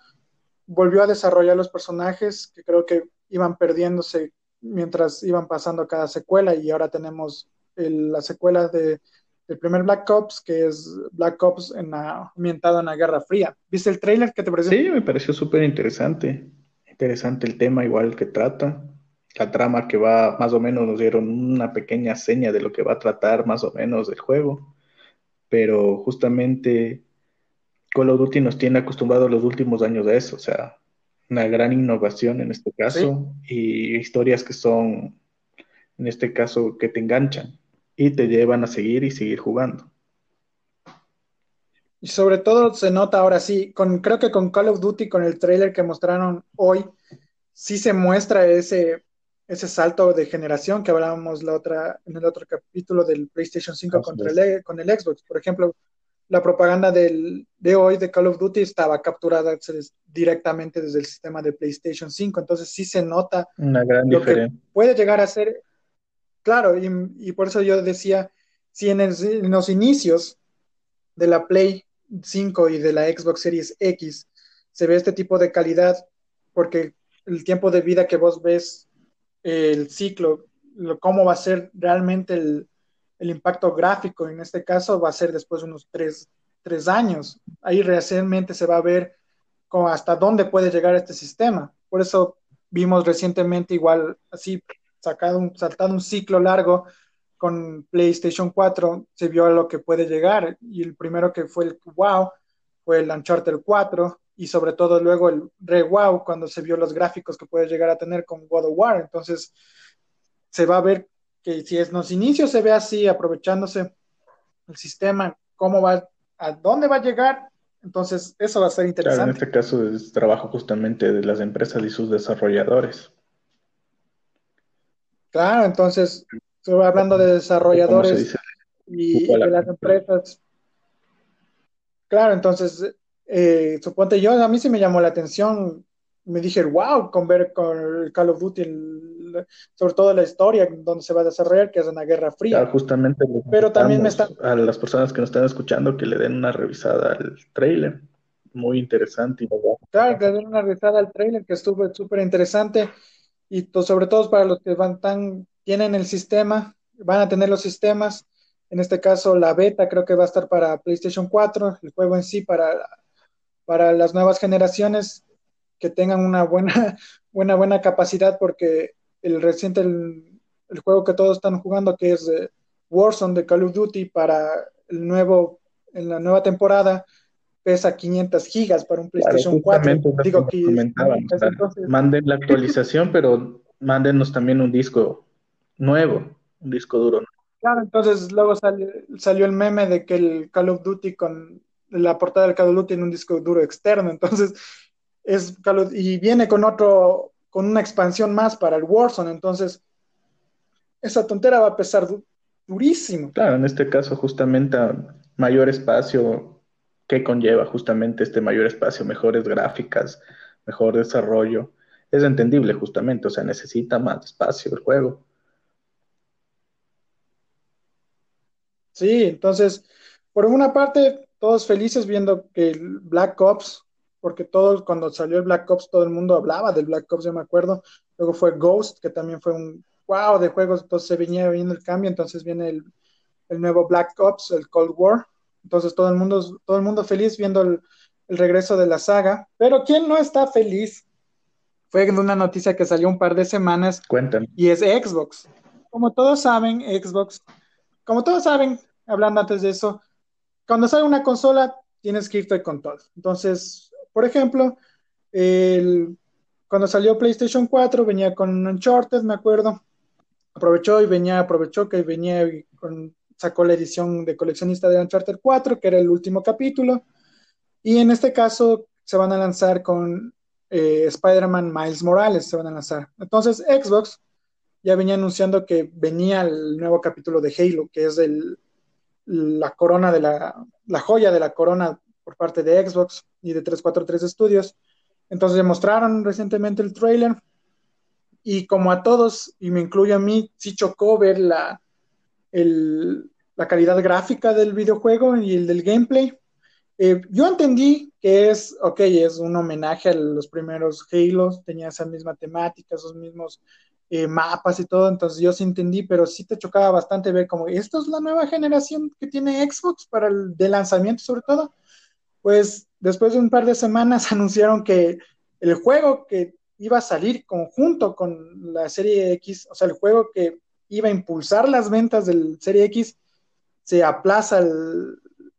volvió a desarrollar los personajes que creo que iban perdiéndose mientras iban pasando cada secuela y ahora tenemos la secuela de, del primer Black Ops, que es Black Ops en ambientado en la Guerra Fría. ¿Viste el trailer? ¿Qué te pareció? Sí, me pareció súper interesante. Interesante el tema igual que trata. La trama que va, más o menos nos dieron una pequeña seña de lo que va a tratar más o menos el juego. Pero justamente Call of Duty nos tiene acostumbrados los últimos años a eso. O sea, una gran innovación en este caso y historias que son, en este caso, que te enganchan y te llevan a seguir y seguir jugando. Y sobre todo se nota ahora sí, con, creo que con Call of Duty, con el trailer que mostraron hoy, sí se muestra ese, ese salto de generación que hablábamos la otra, en el otro capítulo del PlayStation 5 contra el, con el Xbox. Por ejemplo, la propaganda del, de hoy de Call of Duty estaba capturada directamente desde el sistema de PlayStation 5, entonces sí se nota una gran lo diferencia. que puede llegar a ser, claro, y, y por eso yo decía, si en, el, en, los inicios de la Play 5 y de la Xbox Series X se ve este tipo de calidad, porque el tiempo de vida que vos ves, el ciclo, lo, cómo va a ser realmente el, el impacto gráfico en este caso va a ser después de unos tres, tres años. Ahí realmente se va a ver cómo, hasta dónde puede llegar este sistema. Por eso vimos recientemente igual así sacado un, saltado un ciclo largo con PlayStation 4, se vio a lo que puede llegar y el primero que fue el wow fue el Uncharted 4 y sobre todo luego el re wow cuando se vio los gráficos que puede llegar a tener con God of War. Entonces se va a ver que si en los inicios se ve así, aprovechándose el sistema, cómo va, a dónde va a llegar, entonces eso va a ser interesante. Claro, en este caso es trabajo justamente de las empresas y sus desarrolladores. Claro, entonces, estoy hablando de desarrolladores y de las empresas. Claro, entonces, eh, suponte yo, a mí sí me llamó la atención me dije, wow, con ver con Call of Duty, el, sobre todo la historia donde se va a desarrollar, que es una guerra fría. Claro, justamente. Pero también me está... A las personas que nos están escuchando que le den una revisada al trailer. Muy interesante. Claro, que le den una revisada al trailer, que estuvo súper interesante. Y to, sobre todo para los que van tan, tienen el sistema, van a tener los sistemas. En este caso, la beta creo que va a estar para PlayStation 4, el juego en sí para, para las nuevas generaciones que tengan una buena, buena, buena capacidad porque el reciente, el, el juego que todos están jugando, que es eh, Warzone de Call of Duty para el nuevo, en la nueva temporada, pesa 500 gigas para un PlayStation claro, 4. Digo que entonces... manden la actualización, pero mándenos también un disco nuevo, un disco duro. Claro, entonces luego salió, salió el meme de que el Call of Duty con la portada del Call of Duty en un disco duro externo, entonces es y viene con otro, con una expansión más para el Warzone, entonces esa tontera va a pesar durísimo. Claro, en este caso justamente mayor espacio que conlleva justamente este mayor espacio, mejores gráficas, mejor desarrollo. Es entendible justamente, o sea, necesita más espacio el juego. Sí, entonces, por una parte, todos felices viendo que el Black Ops porque todo, cuando salió el Black Ops, todo el mundo hablaba del Black Ops, yo me acuerdo. Luego fue Ghost, que también fue un wow de juegos, entonces se venía viendo el cambio, entonces viene el, el, nuevo Black Ops, el Cold War. Entonces todo el mundo, todo el mundo feliz viendo el, el regreso de la saga. Pero ¿quién no está feliz? Fue una noticia que salió un par de semanas. Cuéntame. Y es Xbox. Como todos saben, Xbox, como todos saben, hablando antes de eso, cuando sale una consola, tienes que irte con todo. Entonces, por ejemplo, cuando salió PlayStation 4 venía con Uncharted, me acuerdo. Aprovechó y venía, aprovechó que venía y con, sacó la edición de coleccionista de Uncharted 4, que era el último capítulo. Y en este caso se van a lanzar con eh, Spider-Man Miles Morales, se van a lanzar. Entonces Xbox ya venía anunciando que venía el nuevo capítulo de Halo, que es el, la corona de la, la joya de la corona por parte de Xbox y de 343 Studios. Entonces mostraron recientemente el trailer y como a todos, y me incluyo a mí, sí chocó ver la, la calidad gráfica del videojuego y el del gameplay. Eh, yo entendí que es, ok, es un homenaje a los primeros Halo, tenía esa misma temática, esos mismos eh, mapas y todo, entonces yo sí entendí, pero sí te chocaba bastante ver como, ¿esto es la nueva generación que tiene Xbox para el de lanzamiento sobre todo? Pues después de un par de semanas anunciaron que el juego que iba a salir conjunto con la serie X, o sea, el juego que iba a impulsar las ventas del serie X, se aplaza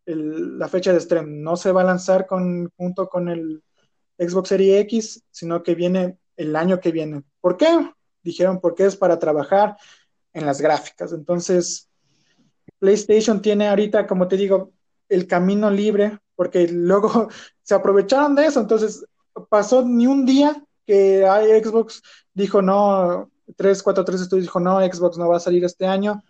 la fecha de estreno. No se va a lanzar con, junto con el Xbox Series X, sino que viene el año que viene. ¿Por qué? Dijeron porque es para trabajar en las gráficas. Entonces, PlayStation tiene ahorita, como te digo, el camino libre, porque luego se aprovecharon de eso. Entonces, pasó ni un día que Xbox dijo no, 343 Studios dijo no, Xbox no va a salir este año.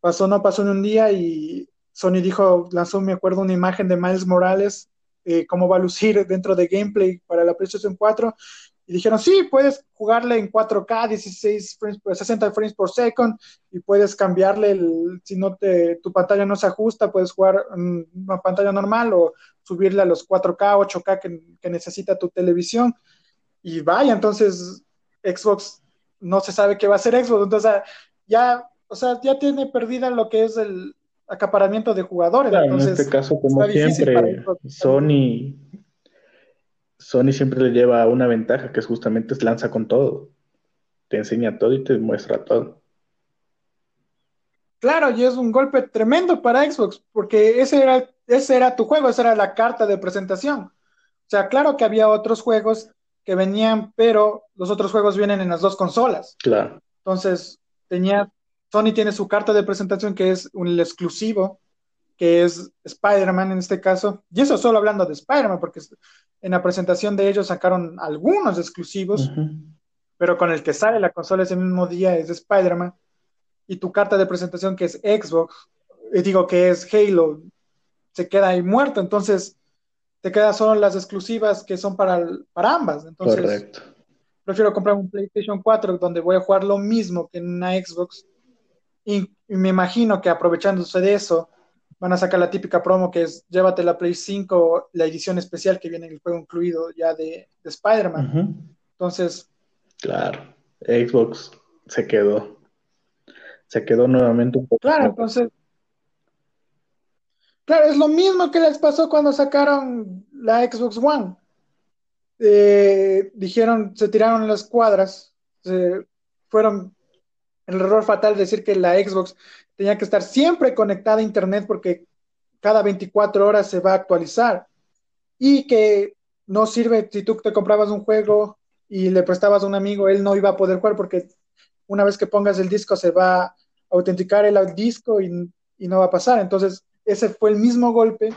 Pasó, no pasó en un día y Sony dijo, lanzó, me acuerdo, una imagen de Miles Morales, eh, cómo va a lucir dentro de gameplay para la PlayStation 4. Y dijeron, sí, puedes jugarle en 4K, 16 frames, 60 frames por second, y puedes cambiarle, el, si no te, tu pantalla no se ajusta, puedes jugar una pantalla normal o subirle a los 4K, 8K que, que necesita tu televisión y vaya, entonces Xbox no se sabe qué va a hacer Xbox, entonces ya, o sea, ya tiene perdida lo que es el acaparamiento de jugadores. en este caso, como siempre, Sony, Sony siempre le lleva una ventaja que es justamente es lanza con todo. Te enseña todo y te muestra todo. Claro, y es un golpe tremendo para Xbox, porque ese era, ese era tu juego, esa era la carta de presentación. O sea, claro que había otros juegos que venían, pero los otros juegos vienen en las dos consolas. Claro. Entonces, tenía, Sony tiene su carta de presentación que es un exclusivo, que es Spider-Man en este caso. Y eso solo hablando de Spider-Man, porque en la presentación de ellos sacaron algunos exclusivos, pero con el que sale la consola ese mismo día es Spider-Man. Y tu carta de presentación que es Xbox, y eh, digo que es Halo, se queda ahí muerto. Entonces, te quedan solo las exclusivas que son para, para ambas. Entonces, Correcto. prefiero comprar un PlayStation 4 donde voy a jugar lo mismo que en una Xbox. Y, me imagino que aprovechándose de eso, van a sacar la típica promo que es llévate la Play 5, la edición especial que viene en el juego incluido ya de, Spider-Man. Entonces. Claro, Xbox se quedó. Se quedó nuevamente un poco. Claro, entonces Claro, es lo mismo que les pasó cuando sacaron la Xbox One. Eh, dijeron, se tiraron las cuadras, fueron el error fatal de decir que la Xbox tenía que estar siempre conectada a Internet porque cada 24 horas se va a actualizar y que no sirve si tú te comprabas un juego y le prestabas a un amigo, él no iba a poder jugar porque una vez que pongas el disco se va a autenticar el disco y, y no va a pasar. Entonces, ese fue el mismo golpe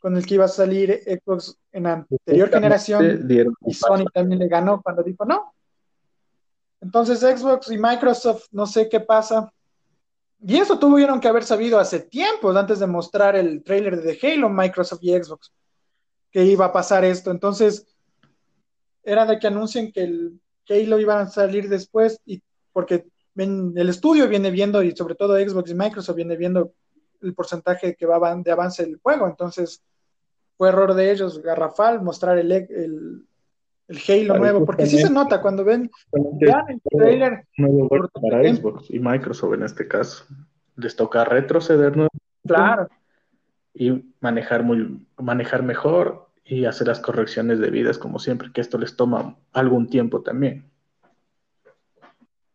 con el que iba a salir Xbox en la anterior generación y Sony también le ganó cuando dijo no. Entonces Xbox y Microsoft, no sé qué pasa. Y eso tuvieron que haber sabido hace tiempo, antes de mostrar el trailer de Halo, Microsoft y Xbox, que iba a pasar esto. Entonces, era de que anuncien que el Halo iba a salir después, y porque el estudio viene viendo, y sobre todo Xbox y Microsoft viene viendo el porcentaje que va de avance del juego. Entonces, fue error de ellos, garrafal, mostrar el, el, Halo nuevo, porque sí se nota cuando ven el trailer. para Xbox y Microsoft en este caso. Les toca retroceder Claro. Y manejar, muy, manejar mejor y hacer las correcciones debidas, como siempre, que esto les toma algún tiempo también.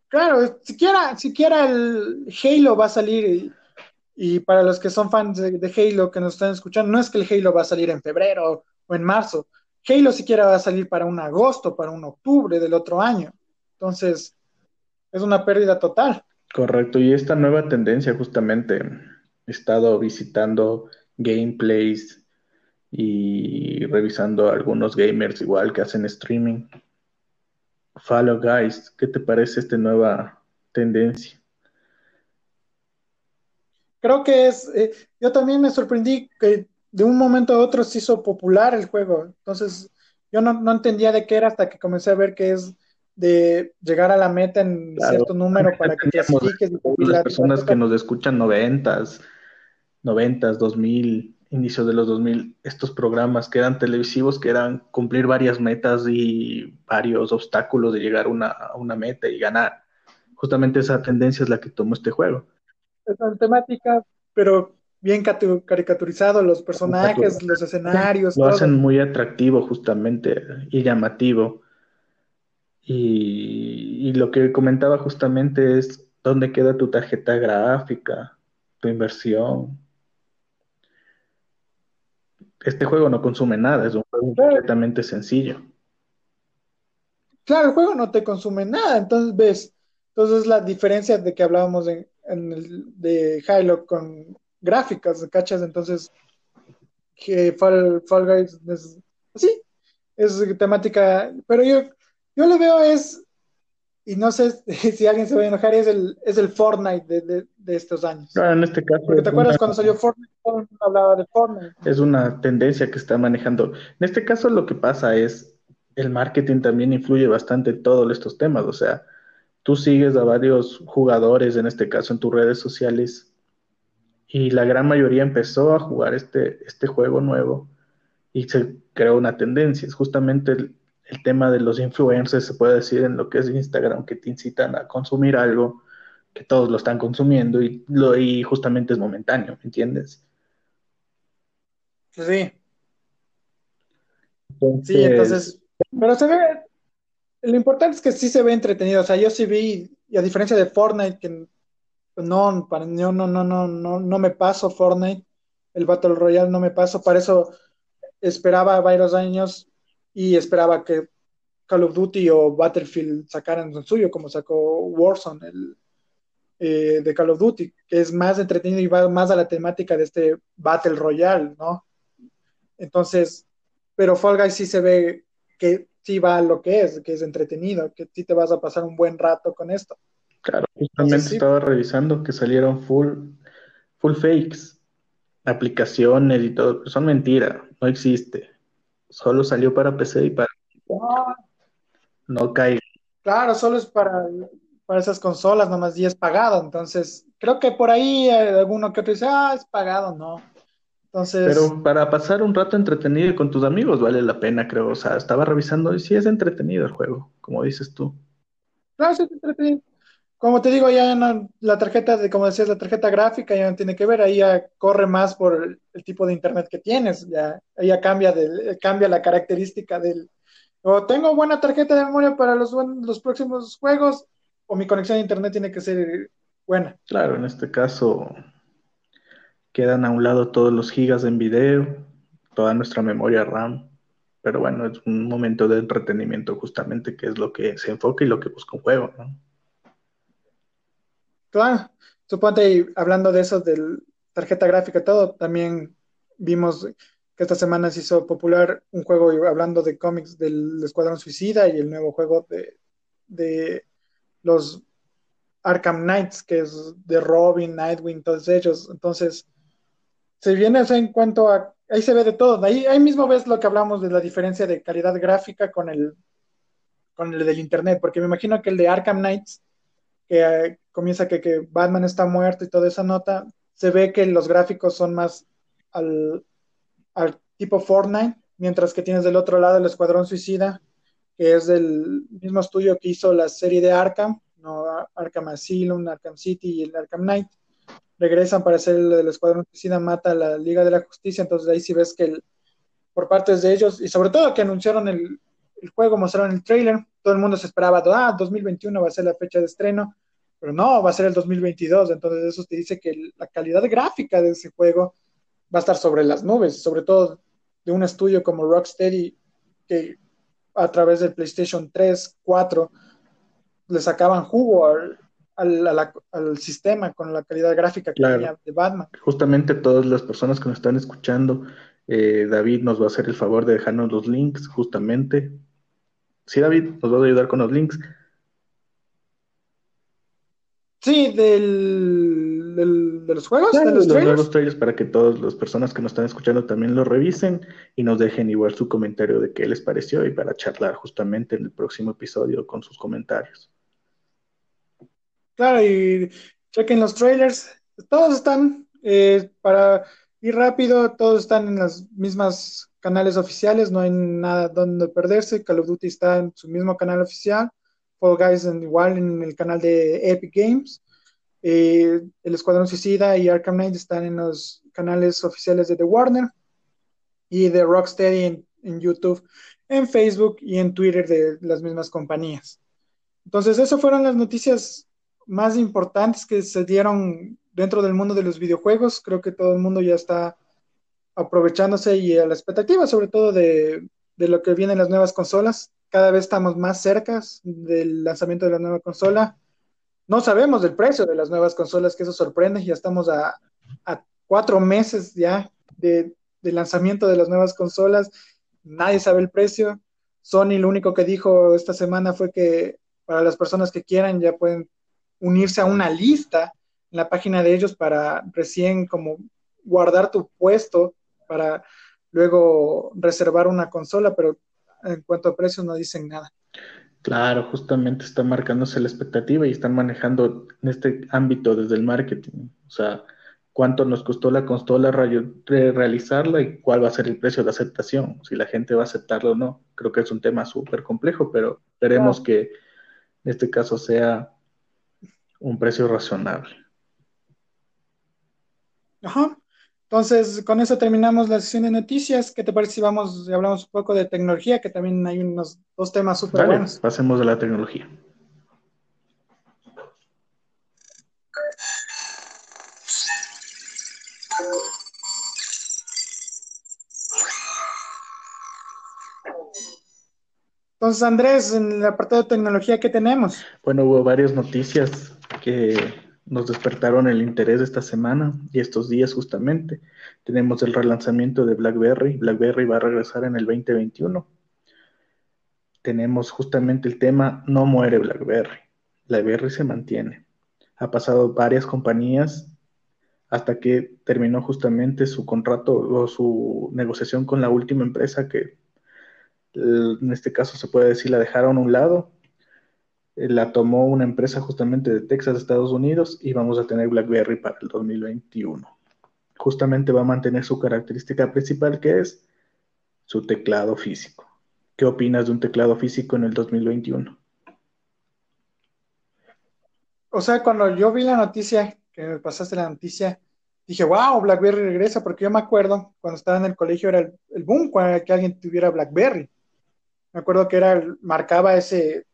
Claro, siquiera, siquiera el Halo va a salir y para los que son fans de, Halo que nos están escuchando, no es que el Halo va a salir en febrero o en marzo. Halo siquiera va a salir para un agosto, para un octubre del otro año. Entonces, es una pérdida total. Correcto, y esta nueva tendencia justamente he estado visitando gameplays y revisando algunos gamers igual que hacen streaming. Follow Guys, ¿qué te parece esta nueva tendencia? Creo que es, eh, yo también me sorprendí que de un momento a otro se hizo popular el juego, entonces yo no, no entendía de qué era hasta que comencé a ver que es de llegar a la meta en cierto número para que clasifiques. Las personas que nos escuchan noventas, noventas, dos mil, inicios de los dos mil, estos programas que eran televisivos, que eran cumplir varias metas y varios obstáculos de llegar una, a una meta y ganar. Justamente esa tendencia es la que tomó este juego. Esa temática, pero bien caricaturizado, los personajes, los escenarios. Lo hacen muy atractivo justamente y llamativo. Y, y, lo que comentaba justamente es dónde queda tu tarjeta gráfica, tu inversión. Este juego no consume nada, es un juego completamente sencillo. Claro, el juego no te consume nada, entonces ves, entonces la diferencia de que hablábamos en, el, de Halo con gráficas, ¿cachas? Entonces, que Fall, Fall Guys es así, es temática, pero yo yo lo veo es, y no sé si alguien se va a enojar, es el, es el Fortnite de, estos años. Ah, en este caso. Porque te acuerdas cuando salió Fortnite, hablaba de Fortnite. Es una tendencia que está manejando. En este caso lo que pasa es, el marketing también influye bastante en todos estos temas. O sea, tú sigues a varios jugadores, en este caso en tus redes sociales, y la gran mayoría empezó a jugar este, este juego nuevo y se creó una tendencia. Es justamente el, el tema de los influencers, se puede decir en lo que es Instagram, que te incitan a consumir algo, que todos lo están consumiendo y, lo, y justamente es momentáneo, ¿me entiendes? Sí. Sí, entonces, pero se ve, lo importante es que sí se ve entretenido, o sea, yo sí vi, y a diferencia de Fortnite, que no, para, no, no, no, no, no, no me paso Fortnite, el Battle Royale no me paso, para eso esperaba varios años y esperaba que Call of Duty o Battlefield sacaran el suyo, como sacó Warzone el, eh, de Call of Duty, que es más entretenido y va más a la temática de este Battle Royale, ¿no? Entonces, pero Fall Guys sí se ve que sí va a lo que es, que es entretenido, que sí te vas a pasar un buen rato con esto. Claro, justamente estaba revisando que salieron full, full fakes, aplicaciones y todo, son mentira, no existe. Solo salió para PC y para... No, cae. Claro, solo es para, para esas consolas nomás y es pagado. Entonces, creo que por ahí hay alguno que dice, ah, es pagado, no. Entonces... Pero para pasar un rato entretenido con tus amigos vale la pena, creo. O sea, estaba revisando y sí es entretenido el juego, como dices tú. Claro, sí es entretenido como te digo, ya no, la tarjeta, de, como decías, la tarjeta gráfica ya no tiene que ver, ahí ya corre más por el, tipo de internet que tienes, ya, ya cambia, de, cambia la característica del, o tengo buena tarjeta de memoria para los, los próximos juegos, o mi conexión a internet tiene que ser buena. Claro, en este caso quedan a un lado todos los gigas en video, toda nuestra memoria RAM, pero bueno, es un momento de entretenimiento justamente que es lo que se enfoca y lo que busca un juego, ¿no? Claro, suponte, hablando de eso, de tarjeta gráfica, todo, también vimos que esta semana se hizo popular un juego hablando de cómics del Escuadrón Suicida y el nuevo juego de, de los Arkham Knights, que es de Robin, Nightwing, todos ellos. Entonces, se viene eso en cuanto a, ahí se ve de todo. Ahí, ahí mismo ves lo que hablamos de la diferencia de calidad gráfica con el, con el del Internet, porque me imagino que el de Arkham Knights que comienza que, que, Batman está muerto y toda esa nota, se ve que los gráficos son más al, al, tipo Fortnite, mientras que tienes del otro lado el Escuadrón Suicida, que es del mismo estudio que hizo la serie de Arkham, ¿no? Arkham Asylum, Arkham City y el Arkham Knight, regresan para hacer el, Escuadrón Suicida, mata a la Liga de la Justicia, entonces ahí sí ves que el, por partes de ellos, y sobre todo que anunciaron el, el juego, mostraron el trailer, todo el mundo se esperaba, ah, 2021 va a ser la fecha de estreno, pero no, va a ser el 2022, entonces eso te dice que la calidad gráfica de ese juego va a estar sobre las nubes, sobre todo de un estudio como Rocksteady, que a través del PlayStation 3, 4, le sacaban jugo al, al, al, sistema con la calidad gráfica que tenía de Batman. Justamente todas las personas que nos están escuchando Eh, David nos va a hacer el favor de dejarnos los links justamente. Sí, David, nos va a ayudar con los links. Sí, del, de los juegos, de los, nuevos trailers para que todas las personas que nos están escuchando también lo revisen y nos dejen igual su comentario de qué les pareció y para charlar justamente en el próximo episodio con sus comentarios. Claro, y chequen los trailers, todos están eh, para ir rápido, todos están en las mismas canales oficiales, no hay nada donde perderse. Call of Duty está en su mismo canal oficial, Fall Guys en, igual en el canal de Epic Games. Eh, el Escuadrón Suicida y Arkham Knight están en los canales oficiales de The Warner y de Rocksteady en, en YouTube, en Facebook y en Twitter de las mismas compañías. Entonces, esas fueron las noticias más importantes que se dieron dentro del mundo de los videojuegos. Creo que todo el mundo ya está aprovechándose y a la expectativa, sobre todo de, de lo que vienen las nuevas consolas. Cada vez estamos más cerca del lanzamiento de la nueva consola. No sabemos del precio de las nuevas consolas, que eso sorprende. Ya estamos a, a cuatro meses ya de, de, lanzamiento de las nuevas consolas. Nadie sabe el precio. Sony lo único que dijo esta semana fue que para las personas que quieran ya pueden unirse a una lista en la página de ellos para recién como guardar tu puesto para luego reservar una consola, pero en cuanto a precios no dicen nada. Claro, justamente están marcándose la expectativa y están manejando en este ámbito desde el marketing. O sea, cuánto nos costó la consola realizarla y cuál va a ser el precio de aceptación, si la gente va a aceptarlo o no. Creo que es un tema súper complejo, pero esperemos que en este caso sea un precio razonable. Ajá. Entonces, con eso terminamos la sesión de noticias. ¿Qué te parece si vamos y hablamos un poco de tecnología? Que también hay unos dos temas súper buenos. Pasemos a la tecnología. Entonces, Andrés, en el apartado de tecnología, ¿qué tenemos? Bueno, hubo varias noticias que nos despertaron el interés esta semana y estos días justamente. Tenemos el relanzamiento de BlackBerry. BlackBerry va a regresar en el 2021. Tenemos justamente el tema No muere BlackBerry. BlackBerry se mantiene. Ha pasado varias compañías hasta que terminó justamente su contrato o su negociación con la última empresa que en este caso se puede decir la dejaron a un lado la tomó una empresa justamente de Texas, Estados Unidos, y vamos a tener BlackBerry para el 2021. Justamente va a mantener su característica principal, que es su teclado físico. ¿Qué opinas de un teclado físico en el 2021? O sea, cuando yo vi la noticia, que me pasaste la noticia, dije, wow, BlackBerry regresa, porque yo me acuerdo, cuando estaba en el colegio era el, boom, cuando que alguien tuviera BlackBerry. Me acuerdo que era, marcaba ese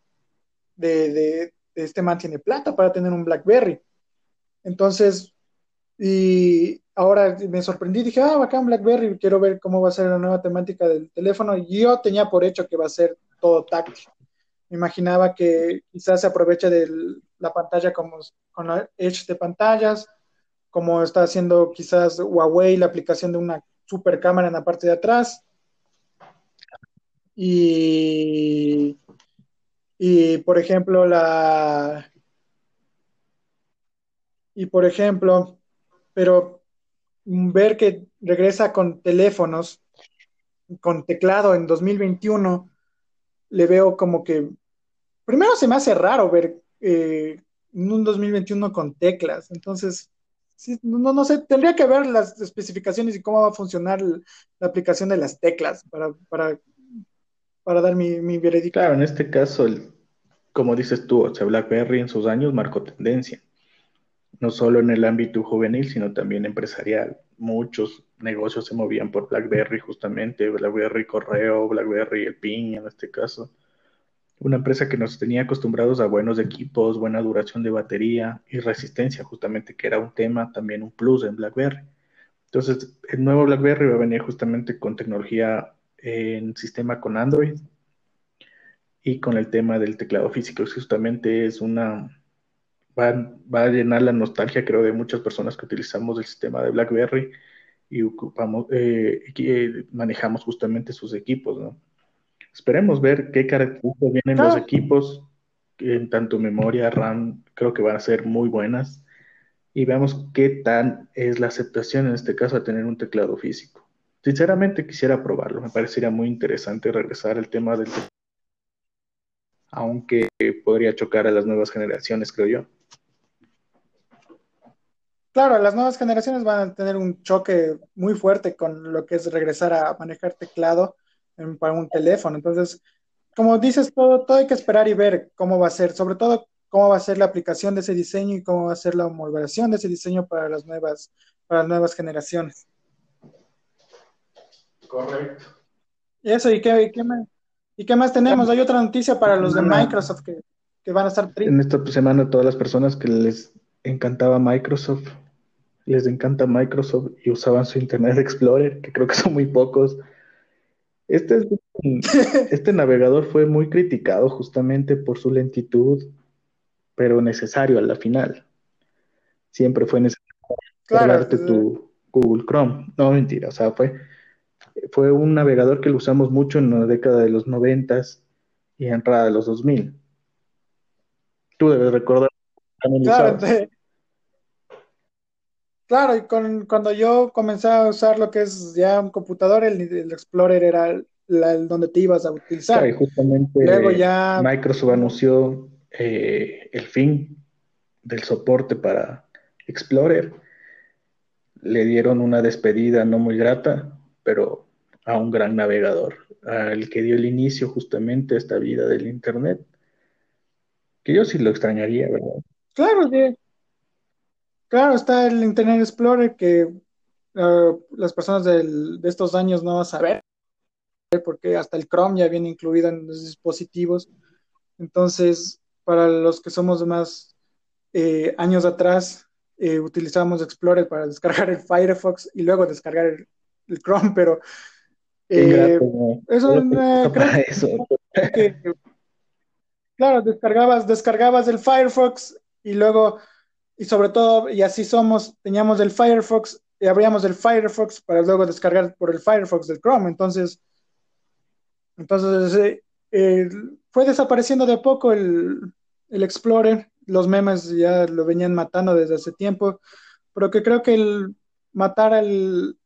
de, este man tiene plata para tener un BlackBerry. Entonces, y ahora me sorprendí, dije, ah, bacán BlackBerry, quiero ver cómo va a ser la nueva temática del teléfono. Y yo tenía por hecho que va a ser todo táctil. Me imaginaba que quizás se aproveche de la pantalla como con la Edge de pantallas, como está haciendo quizás Huawei, la aplicación de una super cámara en la parte de atrás. Y y por ejemplo, la. Y por ejemplo, pero ver que regresa con teléfonos, con teclado en 2021, le veo como que. Primero se me hace raro ver eh, un 2021 con teclas. Entonces, no, no sé, tendría que ver las especificaciones y cómo va a funcionar la aplicación de las teclas para, para para dar mi, mi veredicto. Claro, en este caso, como dices tú, o BlackBerry en sus años marcó tendencia, no solo en el ámbito juvenil, sino también empresarial. Muchos negocios se movían por BlackBerry justamente, BlackBerry Correo, BlackBerry El PIN en este caso. Una empresa que nos tenía acostumbrados a buenos equipos, buena duración de batería y resistencia, justamente, que era un tema, también un plus en BlackBerry. Entonces, el nuevo BlackBerry va a venir justamente con tecnología en sistema con Android y con el tema del teclado físico. Justamente es una. Va, va, a llenar la nostalgia, creo, de muchas personas que utilizamos el sistema de BlackBerry y ocupamos, eh, eh, manejamos justamente sus equipos, ¿no? Esperemos ver qué características vienen los equipos, en tanto memoria, RAM, creo que van a ser muy buenas, y veamos qué tan es la aceptación en este caso a tener un teclado físico. Sinceramente quisiera probarlo, me parecería muy interesante regresar al tema del aunque podría chocar a las nuevas generaciones, creo yo. Claro, las nuevas generaciones van a tener un choque muy fuerte con lo que es regresar a manejar teclado para un teléfono. Entonces, como dices, todo, todo hay que esperar y ver cómo va a ser, sobre todo cómo va a ser la aplicación de ese diseño y cómo va a ser la homologación de ese diseño para las nuevas, para las nuevas generaciones. Correcto. Y eso, ¿y qué, más, ¿y qué más tenemos? Hay otra noticia para los de Microsoft que, que van a estar tristes. En esta semana todas las personas que les encantaba Microsoft, les encanta Microsoft y usaban su Internet Explorer, que creo que son muy pocos, este, este navegador fue muy criticado justamente por su lentitud, pero necesario a la final. Siempre fue necesario cargarte tu Google Chrome. No, mentira, o sea, fue, fue un navegador que lo usamos mucho en la década de los noventas y entrada de los 2000. Tú debes recordar. Claro, Claro, y con, cuando yo comencé a usar lo que es ya un computador, el, Explorer era el, donde te ibas a utilizar. y justamente Luego ya... Microsoft anunció eh, el fin del soporte para Explorer. Le dieron una despedida no muy grata, pero a un gran navegador, al que dio el inicio justamente a esta vida del Internet. Que yo sí lo extrañaría, ¿verdad? Claro, sí. Claro, está el Internet Explorer que ah, las personas de estos años no van a saber, porque hasta el Chrome ya viene incluido en los dispositivos. Entonces, para los que somos más eh, años atrás, eh, utilizamos Explorer para descargar el Firefox y luego descargar el, Chrome, pero eh, eso, eso. claro, descargabas, descargabas el Firefox y luego y sobre todo, y así somos, teníamos el Firefox y abríamos el Firefox para luego descargar por el Firefox del Chrome. Entonces, entonces eh, eh, fue desapareciendo de poco el, Explorer. Los memes ya lo venían matando desde hace tiempo, pero que creo que el matar al,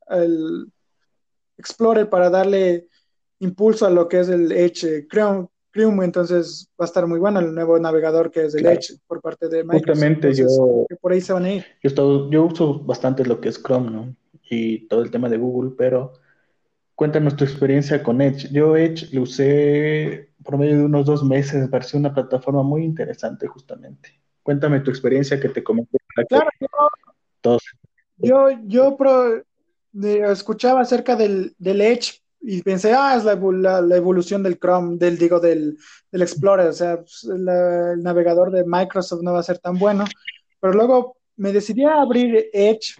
Explorer para darle impulso a lo que es el Edge, creo, entonces va a estar muy bueno el nuevo navegador que es el Edge por parte de Microsoft. Justamente yo, por ahí se van a ir. Yo, yo uso bastante lo que es Chrome, ¿no? Y todo el tema de Google, pero cuéntanos tu experiencia con Edge. Yo Edge lo usé por medio de unos dos meses, me pareció una plataforma muy interesante justamente. Cuéntame tu experiencia que te comenté. Claro, yo, yo, yo escuchaba acerca del, del Edge y pensé, ah, es la, la, evolución del Chrome, del, digo, del, del Explorer, o sea, pues, el navegador de Microsoft no va a ser tan bueno, pero luego me decidí a abrir Edge,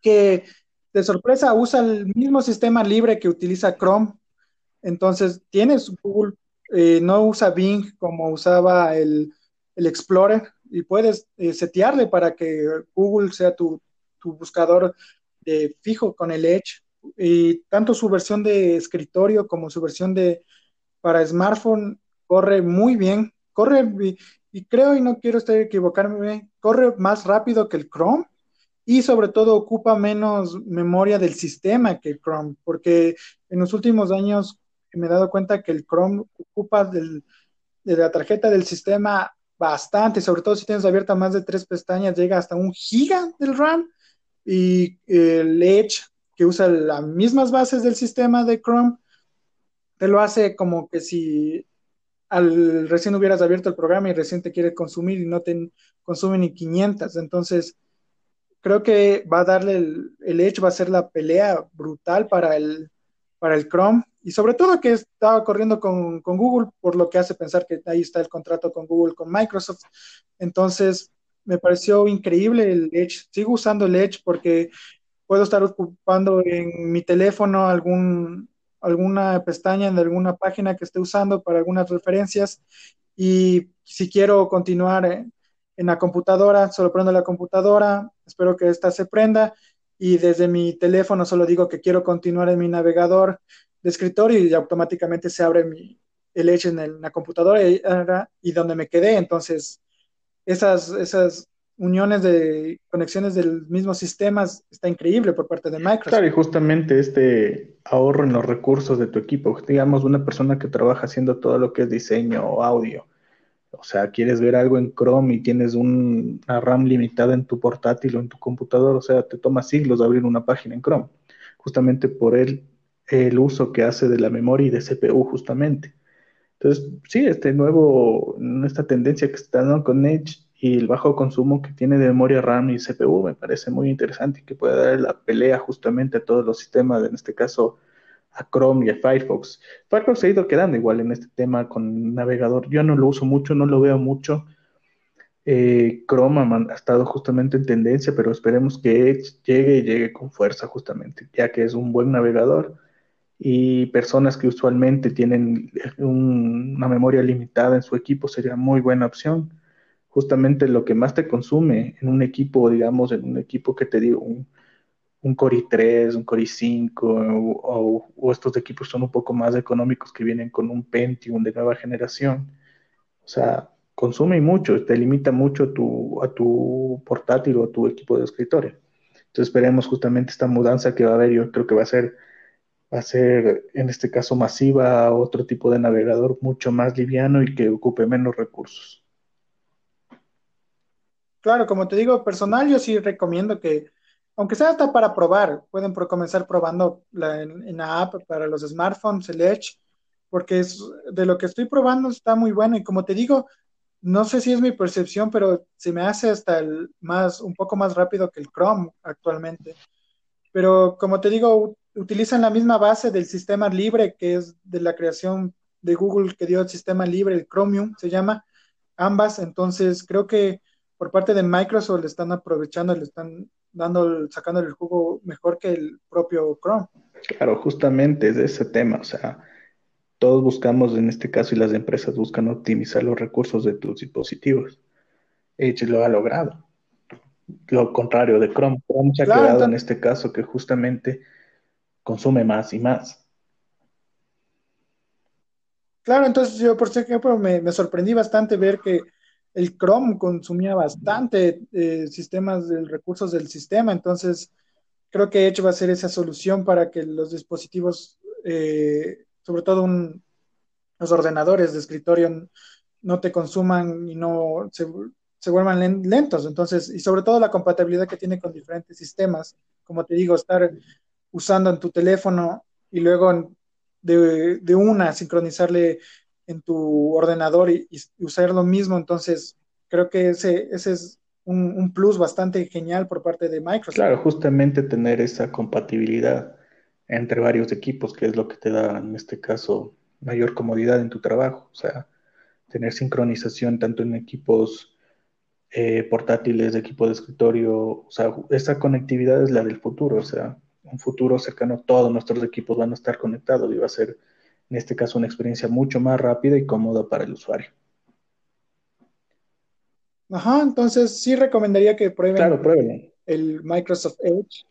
que de sorpresa usa el mismo sistema libre que utiliza Chrome, entonces tienes Google, eh, no usa Bing como usaba el, el Explorer, y puedes eh, setearle para que Google sea tu, tu buscador de fijo con el Edge. Y tanto su versión de escritorio como su versión de para smartphone corre muy bien, corre y, creo y no quiero estar equivocarme, corre más rápido que el Chrome y sobre todo ocupa menos memoria del sistema que el Chrome, porque en los últimos años me he dado cuenta que el Chrome ocupa de la tarjeta del sistema bastante, sobre todo si tienes abierta más de tres pestañas, llega hasta un giga del RAM y el Edge que usa las mismas bases del sistema de Chrome, te lo hace como que si al recién hubieras abierto el programa y recién te quiere consumir y no te consume ni 500. Entonces, creo que va a darle el, el Edge, va a ser la pelea brutal para el, para el Chrome y sobre todo que estaba corriendo con, con, Google, por lo que hace pensar que ahí está el contrato con Google, con Microsoft. Entonces, me pareció increíble el Edge. Sigo usando el Edge porque puedo estar ocupando en mi teléfono algún, alguna pestaña en alguna página que esté usando para algunas referencias y si quiero continuar en, la computadora, solo prendo la computadora, espero que esta se prenda y desde mi teléfono solo digo que quiero continuar en mi navegador de escritorio y automáticamente se abre mi, el Edge en, la computadora y, y, donde me quedé. Entonces, esas, esas uniones de conexiones del mismo sistema está increíble por parte de Microsoft. Claro, y justamente este ahorro en los recursos de tu equipo, digamos una persona que trabaja haciendo todo lo que es diseño o audio, o sea, quieres ver algo en Chrome y tienes una RAM limitada en tu portátil o en tu computador, o sea, te toma siglos abrir una página en Chrome, justamente por el, el uso que hace de la memoria y de CPU, justamente. Entonces, sí, este nuevo, esta tendencia que está dando con Edge y el bajo consumo que tiene de memoria RAM y CPU me parece muy interesante y que puede dar la pelea justamente a todos los sistemas, en este caso a Chrome y a Firefox. Firefox se ha ido quedando igual en este tema con navegador. Yo no lo uso mucho, no lo veo mucho. Eh, Chrome ha, estado justamente en tendencia, pero esperemos que Edge llegue y llegue con fuerza justamente, ya que es un buen navegador y personas que usualmente tienen una memoria limitada en su equipo sería muy buena opción justamente lo que más te consume en un equipo, digamos, en un equipo que te digo, un, un Core i3, un Core i5, o, estos equipos son un poco más económicos que vienen con un Pentium de nueva generación. O sea, consume mucho, te limita mucho tu, a tu portátil o a tu equipo de escritorio. Entonces esperemos justamente esta mudanza que va a haber, yo creo que va a ser, va a ser en este caso masiva, otro tipo de navegador mucho más liviano y que ocupe menos recursos. Claro, como te digo, personal, yo sí recomiendo que, aunque sea hasta para probar, pueden comenzar probando la, en, la app para los smartphones, el Edge, porque es, de lo que estoy probando está muy bueno y como te digo, no sé si es mi percepción, pero se me hace hasta el más, un poco más rápido que el Chrome actualmente. Pero como te digo, utilizan la misma base del sistema libre que es de la creación de Google que dio el sistema libre, el Chromium se llama, ambas. Entonces creo que por parte de Microsoft le están aprovechando, le están dando, sacando el jugo mejor que el propio Chrome. Claro, justamente es de ese tema, o sea, todos buscamos en este caso y las empresas buscan optimizar los recursos de tus dispositivos. Edge lo ha logrado. Lo contrario de Chrome. Chrome se ha quedado en este caso que justamente consume más y más. Claro, entonces yo por ejemplo me, sorprendí bastante ver que el Chrome consumía bastante eh, sistemas de recursos del sistema, entonces creo que Edge va a ser esa solución para que los dispositivos, eh, sobre todo los ordenadores de escritorio, no te consuman y no se, vuelvan lentos. Entonces, y sobre todo la compatibilidad que tiene con diferentes sistemas, como te digo, estar usando en tu teléfono y luego de, una sincronizarle en tu ordenador y, usar lo mismo. Entonces, creo que ese, ese es un, plus bastante genial por parte de Microsoft. Claro, justamente tener esa compatibilidad entre varios equipos, que es lo que te da, en este caso, mayor comodidad en tu trabajo. O sea, tener sincronización tanto en equipos eh, portátiles, de equipo de escritorio. O sea, esa conectividad es la del futuro. O sea, un futuro cercano, todos nuestros equipos van a estar conectados y va a ser en este caso una experiencia mucho más rápida y cómoda para el usuario. Ajá, entonces sí recomendaría que prueben claro, el Microsoft Edge.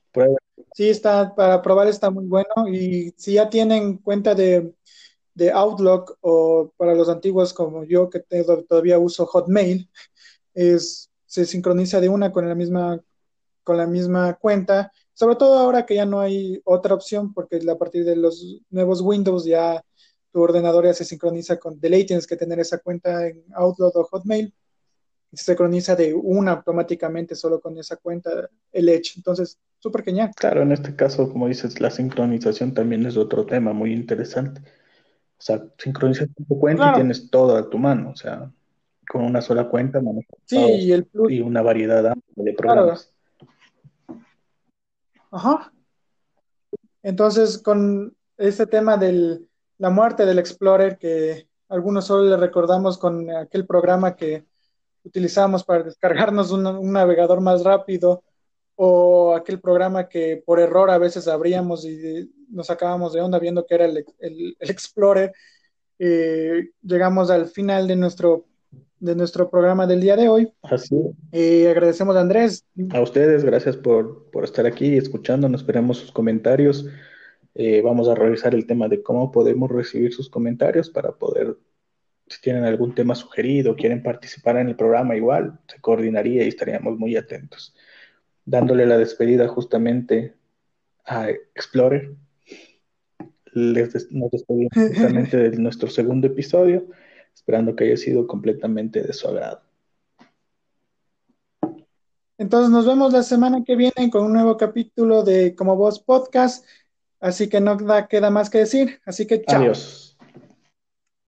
Sí, está, para probar está muy bueno y si ya tienen cuenta de, Outlook o para los antiguos como yo que todavía uso Hotmail, es, se sincroniza de una con la misma con la misma cuenta, sobre todo ahora que ya no hay otra opción porque a partir de los nuevos Windows ya tu ordenador ya se sincroniza con, ley tienes que tener esa cuenta en Outlook o Hotmail, se sincroniza de una automáticamente solo con esa cuenta el Edge. Entonces, súper genial. Claro, en este caso, como dices, la sincronización también es otro tema muy interesante. O sea, sincronizas tu cuenta y tienes todo a tu mano. O sea, con una sola cuenta sí, y, el y una variedad de programas. Ajá. Entonces, con este tema del la muerte del Explorer, que algunos solo le recordamos con aquel programa que utilizamos para descargarnos un, navegador más rápido, o aquel programa que por error a veces abríamos y nos sacábamos de onda viendo que era el, Explorer. Eh, llegamos al final de nuestro de nuestro programa del día de hoy. Así. Eh, agradecemos a Andrés. A ustedes, gracias por, por estar aquí escuchándonos. Esperemos sus comentarios. Eh, vamos a revisar el tema de cómo podemos recibir sus comentarios para poder, si tienen algún tema sugerido, quieren participar en el programa igual, se coordinaría y estaríamos muy atentos. Dándole la despedida justamente a Explorer. Les nos despedimos justamente de nuestro segundo episodio, esperando que haya sido completamente de su agrado. Entonces nos vemos la semana que viene con un nuevo capítulo de Como Voz Podcast. Así que no queda más que decir. Así que chao. Adiós.